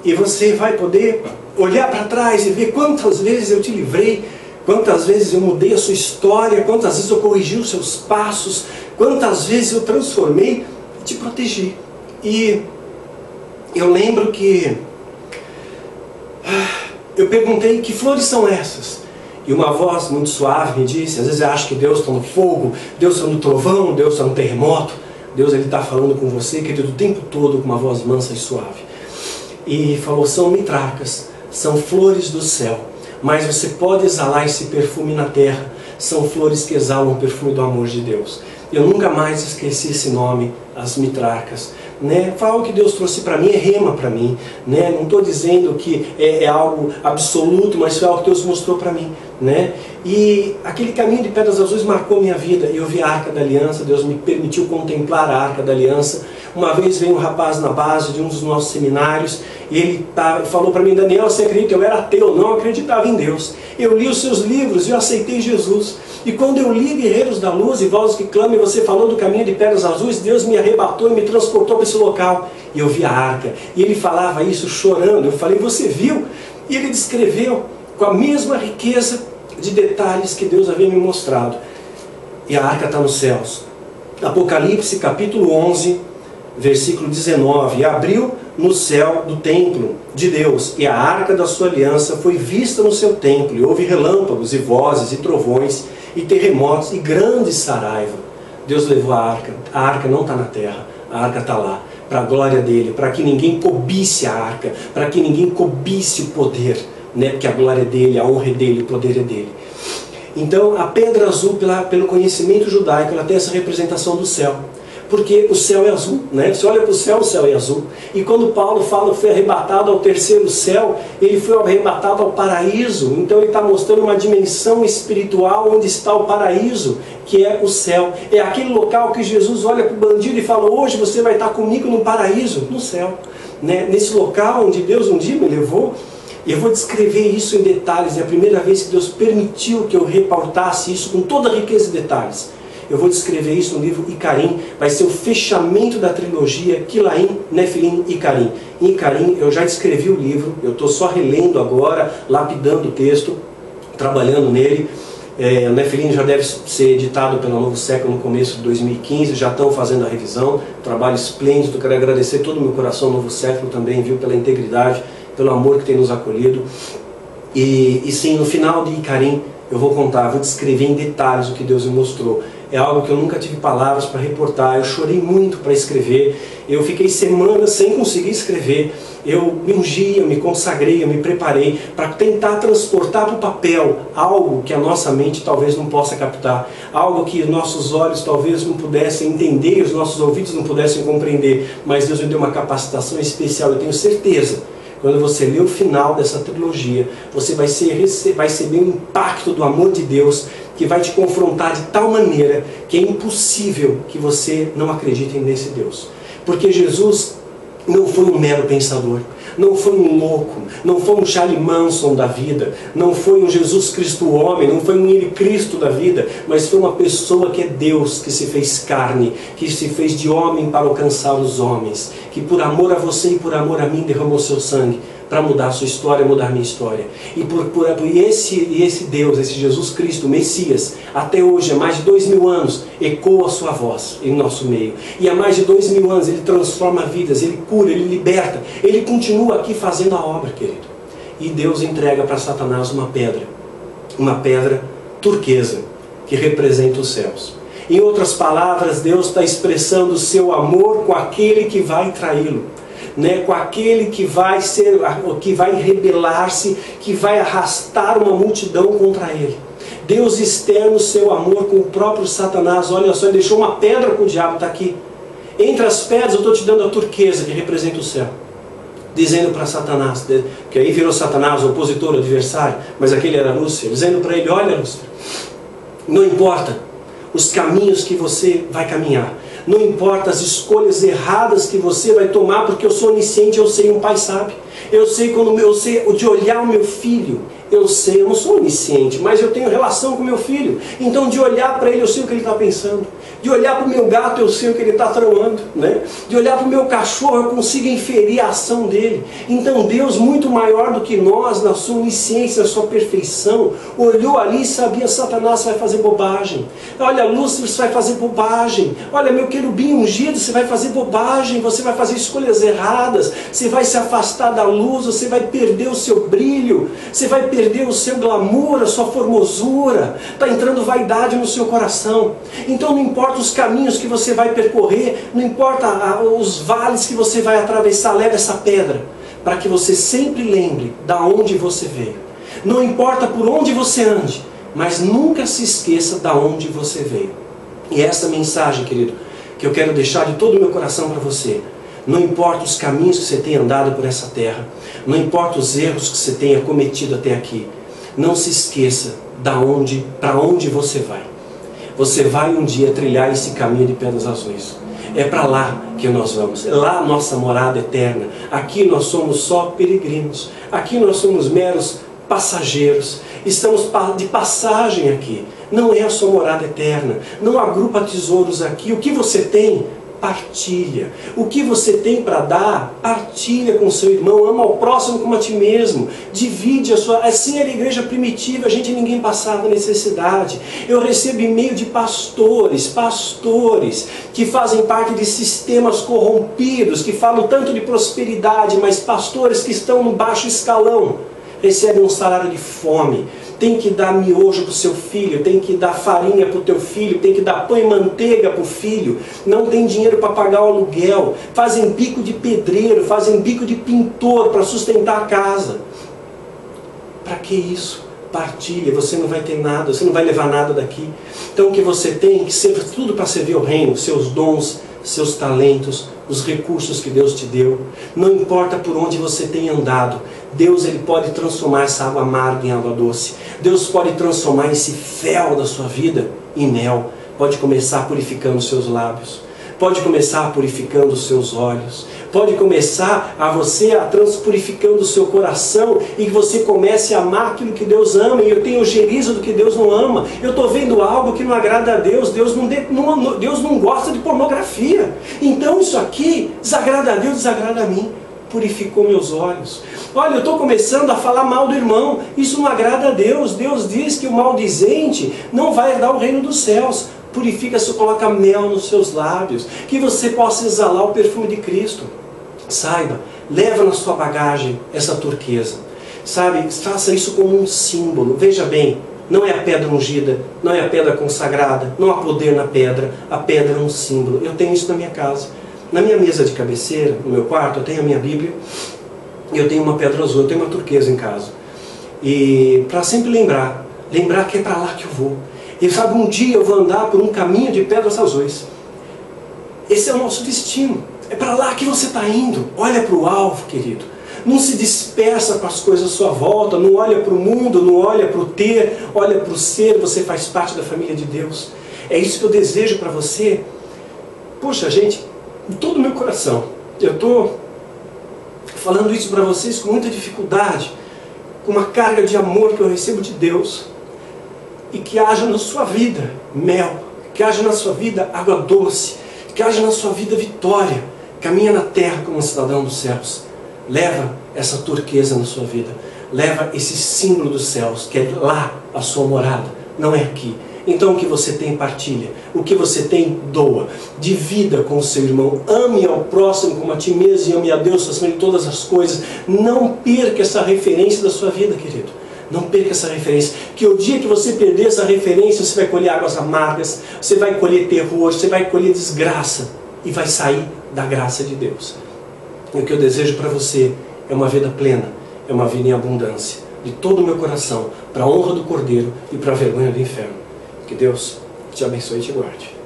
S1: E você vai poder olhar para trás e ver quantas vezes eu te livrei, quantas vezes eu mudei a sua história, quantas vezes eu corrigi os seus passos, quantas vezes eu transformei e te protegi. E eu lembro que ah, eu perguntei que flores são essas. E uma voz muito suave me disse, às vezes eu acho que Deus está no fogo, Deus está no trovão, Deus está no terremoto. Deus está falando com você, querido, o tempo todo com uma voz mansa e suave. E falou: são mitracas, são flores do céu, mas você pode exalar esse perfume na terra. São flores que exalam o perfume do amor de Deus. Eu nunca mais esqueci esse nome, as mitracas. Né? Fala que Deus trouxe para mim, é rema para mim. Né? Não estou dizendo que é, é, algo absoluto, mas foi algo que Deus mostrou para mim. Né? E aquele caminho de pedras azuis marcou minha vida. Eu vi a Arca da Aliança, Deus me permitiu contemplar a Arca da Aliança. Uma vez veio um rapaz na base de um dos nossos seminários e ele tá, falou para mim, Daniel, você acredita? Eu era ateu, não acreditava em Deus. Eu li os seus livros e eu aceitei Jesus. E quando eu li Guerreiros da Luz e Vozes que Clamam, e você falou do caminho de pedras azuis, Deus me arrebatou e me transportou para esse local. E eu vi a arca. E ele falava isso chorando. Eu falei, você viu? E ele descreveu com a mesma riqueza de detalhes que Deus havia me mostrado. E a arca está nos céus. Apocalipse capítulo 11, versículo 19. E abriu no céu do templo de Deus, e a arca da sua aliança foi vista no seu templo, e houve relâmpagos, e vozes, e trovões, e terremotos, e grande saraiva. Deus levou a arca. A arca não está na terra, a arca está lá, para a glória dele, para que ninguém cobisse a arca, para que ninguém cobisse o poder né? porque a glória é dele, a honra é dele, o poder é dele. Então, a pedra azul, pela, pelo conhecimento judaico, ela tem essa representação do céu. porque o céu é azul, né? Você olha para o céu, o céu é azul. E quando Paulo fala que foi arrebatado ao terceiro céu, ele foi arrebatado ao paraíso. Então ele está mostrando uma dimensão espiritual onde está o paraíso, que é o céu. É aquele local que Jesus olha para o bandido e fala: Hoje você vai estar comigo no paraíso, no céu. Né? Nesse local onde Deus um dia me levou. Eu vou descrever isso em detalhes. É a primeira vez que Deus permitiu que eu reportasse isso com toda a riqueza de detalhes. Eu vou descrever isso no livro Icarim, vai ser o fechamento da trilogia Kilaim, Nefilim e Icarim. Em Icarim eu já escrevi o livro, eu estou só relendo agora, lapidando o texto, trabalhando nele. É, o Nefilim já deve ser editado pelo Novo Século no começo de 2015, já estão fazendo a revisão, trabalho esplêndido, quero agradecer todo o meu coração ao Novo Século também, viu, pela integridade, pelo amor que tem nos acolhido. E, e sim, no final de Icarim eu vou contar, vou descrever em detalhes o que Deus me mostrou é algo que eu nunca tive palavras para reportar. Eu chorei muito para escrever. Eu fiquei semanas sem conseguir escrever. Eu me ungi, eu me consagrei, eu me preparei para tentar transportar para o papel algo que a nossa mente talvez não possa captar, algo que nossos olhos talvez não pudessem entender, os nossos ouvidos não pudessem compreender. Mas Deus me deu uma capacitação especial. Eu tenho certeza quando você lê o final dessa trilogia, você vai, ser, vai receber um impacto do amor de Deus que vai te confrontar de tal maneira que é impossível que você não acredite nesse Deus. Porque Jesus não foi um mero pensador, não foi um louco, não foi um Charlie Manson da vida, não foi um Jesus Cristo homem, não foi um Ele Cristo da vida, mas foi uma pessoa que é Deus, que se fez carne, que se fez de homem para alcançar os homens, que por amor a você e por amor a mim derramou seu sangue para mudar a sua história, mudar a minha história. E por, por, por esse, e esse Deus, esse Jesus Cristo, Messias, até hoje, há mais de dois mil anos, ecoa a sua voz em nosso meio. E há mais de dois mil anos ele transforma vidas, ele cura, ele liberta, ele continua aqui fazendo a obra, querido. E Deus entrega para Satanás uma pedra, uma pedra turquesa, que representa os céus. Em outras palavras, Deus está expressando o seu amor com aquele que vai traí-lo né, com aquele que vai ser, que vai rebelar-se, que vai arrastar uma multidão contra ele. Deus externa o seu amor com o próprio Satanás. Olha só, ele deixou uma pedra com o diabo, está aqui. Entre as pedras eu estou te dando a turquesa que representa o céu. Dizendo para Satanás, que aí virou Satanás, opositor, adversário, mas aquele era Lúcifer, dizendo para ele: Olha, Lúcifer, não importa os caminhos que você vai caminhar, não importa as escolhas erradas que você vai tomar, porque eu sou onisciente, eu sei, um pai sabe. Eu sei quando eu sei de olhar o meu filho, eu sei, eu não sou onisciente, mas eu tenho relação com meu filho. Então de olhar para ele, eu sei o que ele está pensando. De olhar para o meu gato, eu sei o que ele está tramando. Né? De olhar para o meu cachorro, eu consigo inferir a ação dele. Então Deus, muito maior do que nós, na sua onisciência, na sua perfeição, olhou ali e sabia: Satanás vai fazer bobagem. Olha, Lúcifer, você vai fazer bobagem. Olha, meu querubim ungido, você vai fazer bobagem. Você vai fazer escolhas erradas. Você vai se afastar da luz, você vai perder o seu brilho. Você vai perder o seu glamour, a sua formosura. Está entrando vaidade no seu coração. Então não importa os caminhos que você vai percorrer, não importa os vales que você vai atravessar, leve essa pedra, para que você sempre lembre da onde você veio. Não importa por onde você ande, mas nunca se esqueça da onde você veio. E essa mensagem, querido, que eu quero deixar de todo o meu coração para você. Não importa os caminhos que você tenha andado por essa terra, não importa os erros que você tenha cometido até aqui, não se esqueça da onde, para onde você vai. Você vai um dia trilhar esse caminho de pedras azuis. É para lá que nós vamos. É lá a nossa morada eterna. Aqui nós somos só peregrinos. Aqui nós somos meros passageiros. Estamos de passagem aqui. Não é a sua morada eterna. Não agrupa tesouros aqui. O que você tem, partilha. O que você tem para dar, partilha com seu irmão, ama ao próximo como a ti mesmo, divide a sua. Assim era a igreja primitiva, a gente ninguém passava necessidade. Eu recebo e-mail de pastores, pastores que fazem parte de sistemas corrompidos, que falam tanto de prosperidade, mas pastores que estão no baixo escalão recebem um salário de fome tem que dar miojo para o seu filho, tem que dar farinha para o teu filho, tem que dar pão e manteiga para o filho, não tem dinheiro para pagar o aluguel, fazem bico de pedreiro, fazem bico de pintor para sustentar a casa. Para que isso? Partilha, você não vai ter nada, você não vai levar nada daqui. Então o que você tem que ser tudo para servir o reino, seus dons, seus talentos, os recursos que Deus te deu. Não importa por onde você tenha andado, Deus ele pode transformar essa água amarga em água doce. Deus pode transformar esse fel da sua vida em mel. Pode começar purificando seus lábios. Pode começar purificando os seus olhos pode começar a você a transpurificando o seu coração e que você comece a amar aquilo que Deus ama. E eu tenho gerizo do que Deus não ama. Eu estou vendo algo que não agrada a Deus. Deus não, não, Deus não gosta de pornografia. Então isso aqui desagrada a Deus, desagrada a mim. Purificou meus olhos. Olha, eu estou começando a falar mal do irmão. Isso não agrada a Deus. Deus diz que o maldizente não vai herdar o reino dos céus. Purifica-se, coloca mel nos seus lábios, que você possa exalar o perfume de Cristo. Saiba, leva na sua bagagem essa turquesa. Sabe, faça isso como um símbolo. Veja bem, não é a pedra ungida, não é a pedra consagrada, não há poder na pedra. A pedra é um símbolo. Eu tenho isso na minha casa. Na minha mesa de cabeceira, no meu quarto, eu tenho a minha Bíblia e eu tenho uma pedra azul, eu tenho uma turquesa em casa. E para sempre lembrar, lembrar que é para lá que eu vou. E sabe, um dia eu vou andar por um caminho de pedras azuis. Esse é o nosso destino. É para lá que você está indo. Olha para o alvo, querido. Não se dispersa com as coisas à sua volta. Não olha para o mundo, não olha para o ter, olha para o ser. Você faz parte da família de Deus. É isso que eu desejo para você. Poxa, gente, em todo o meu coração, eu estou falando isso para vocês com muita dificuldade, com uma carga de amor que eu recebo de Deus e que haja na sua vida mel, que haja na sua vida água doce, que haja na sua vida vitória. Caminha na terra como um cidadão dos céus. Leva essa turquesa na sua vida. Leva esse símbolo dos céus, que é lá a sua morada, não é aqui. Então o que você tem, partilha. O que você tem, doa. Divida com o seu irmão. Ame ao próximo como a ti mesmo e ame a Deus acima de todas as coisas. Não perca essa referência da sua vida, querido. Não perca essa referência. Que o dia que você perder essa referência, você vai colher águas amargas, você vai colher terror, você vai colher desgraça e vai sair da graça de Deus. E o que eu desejo para você é uma vida plena, é uma vida em abundância, de todo o meu coração, para a honra do Cordeiro e para a vergonha do inferno. Que Deus te abençoe e te guarde.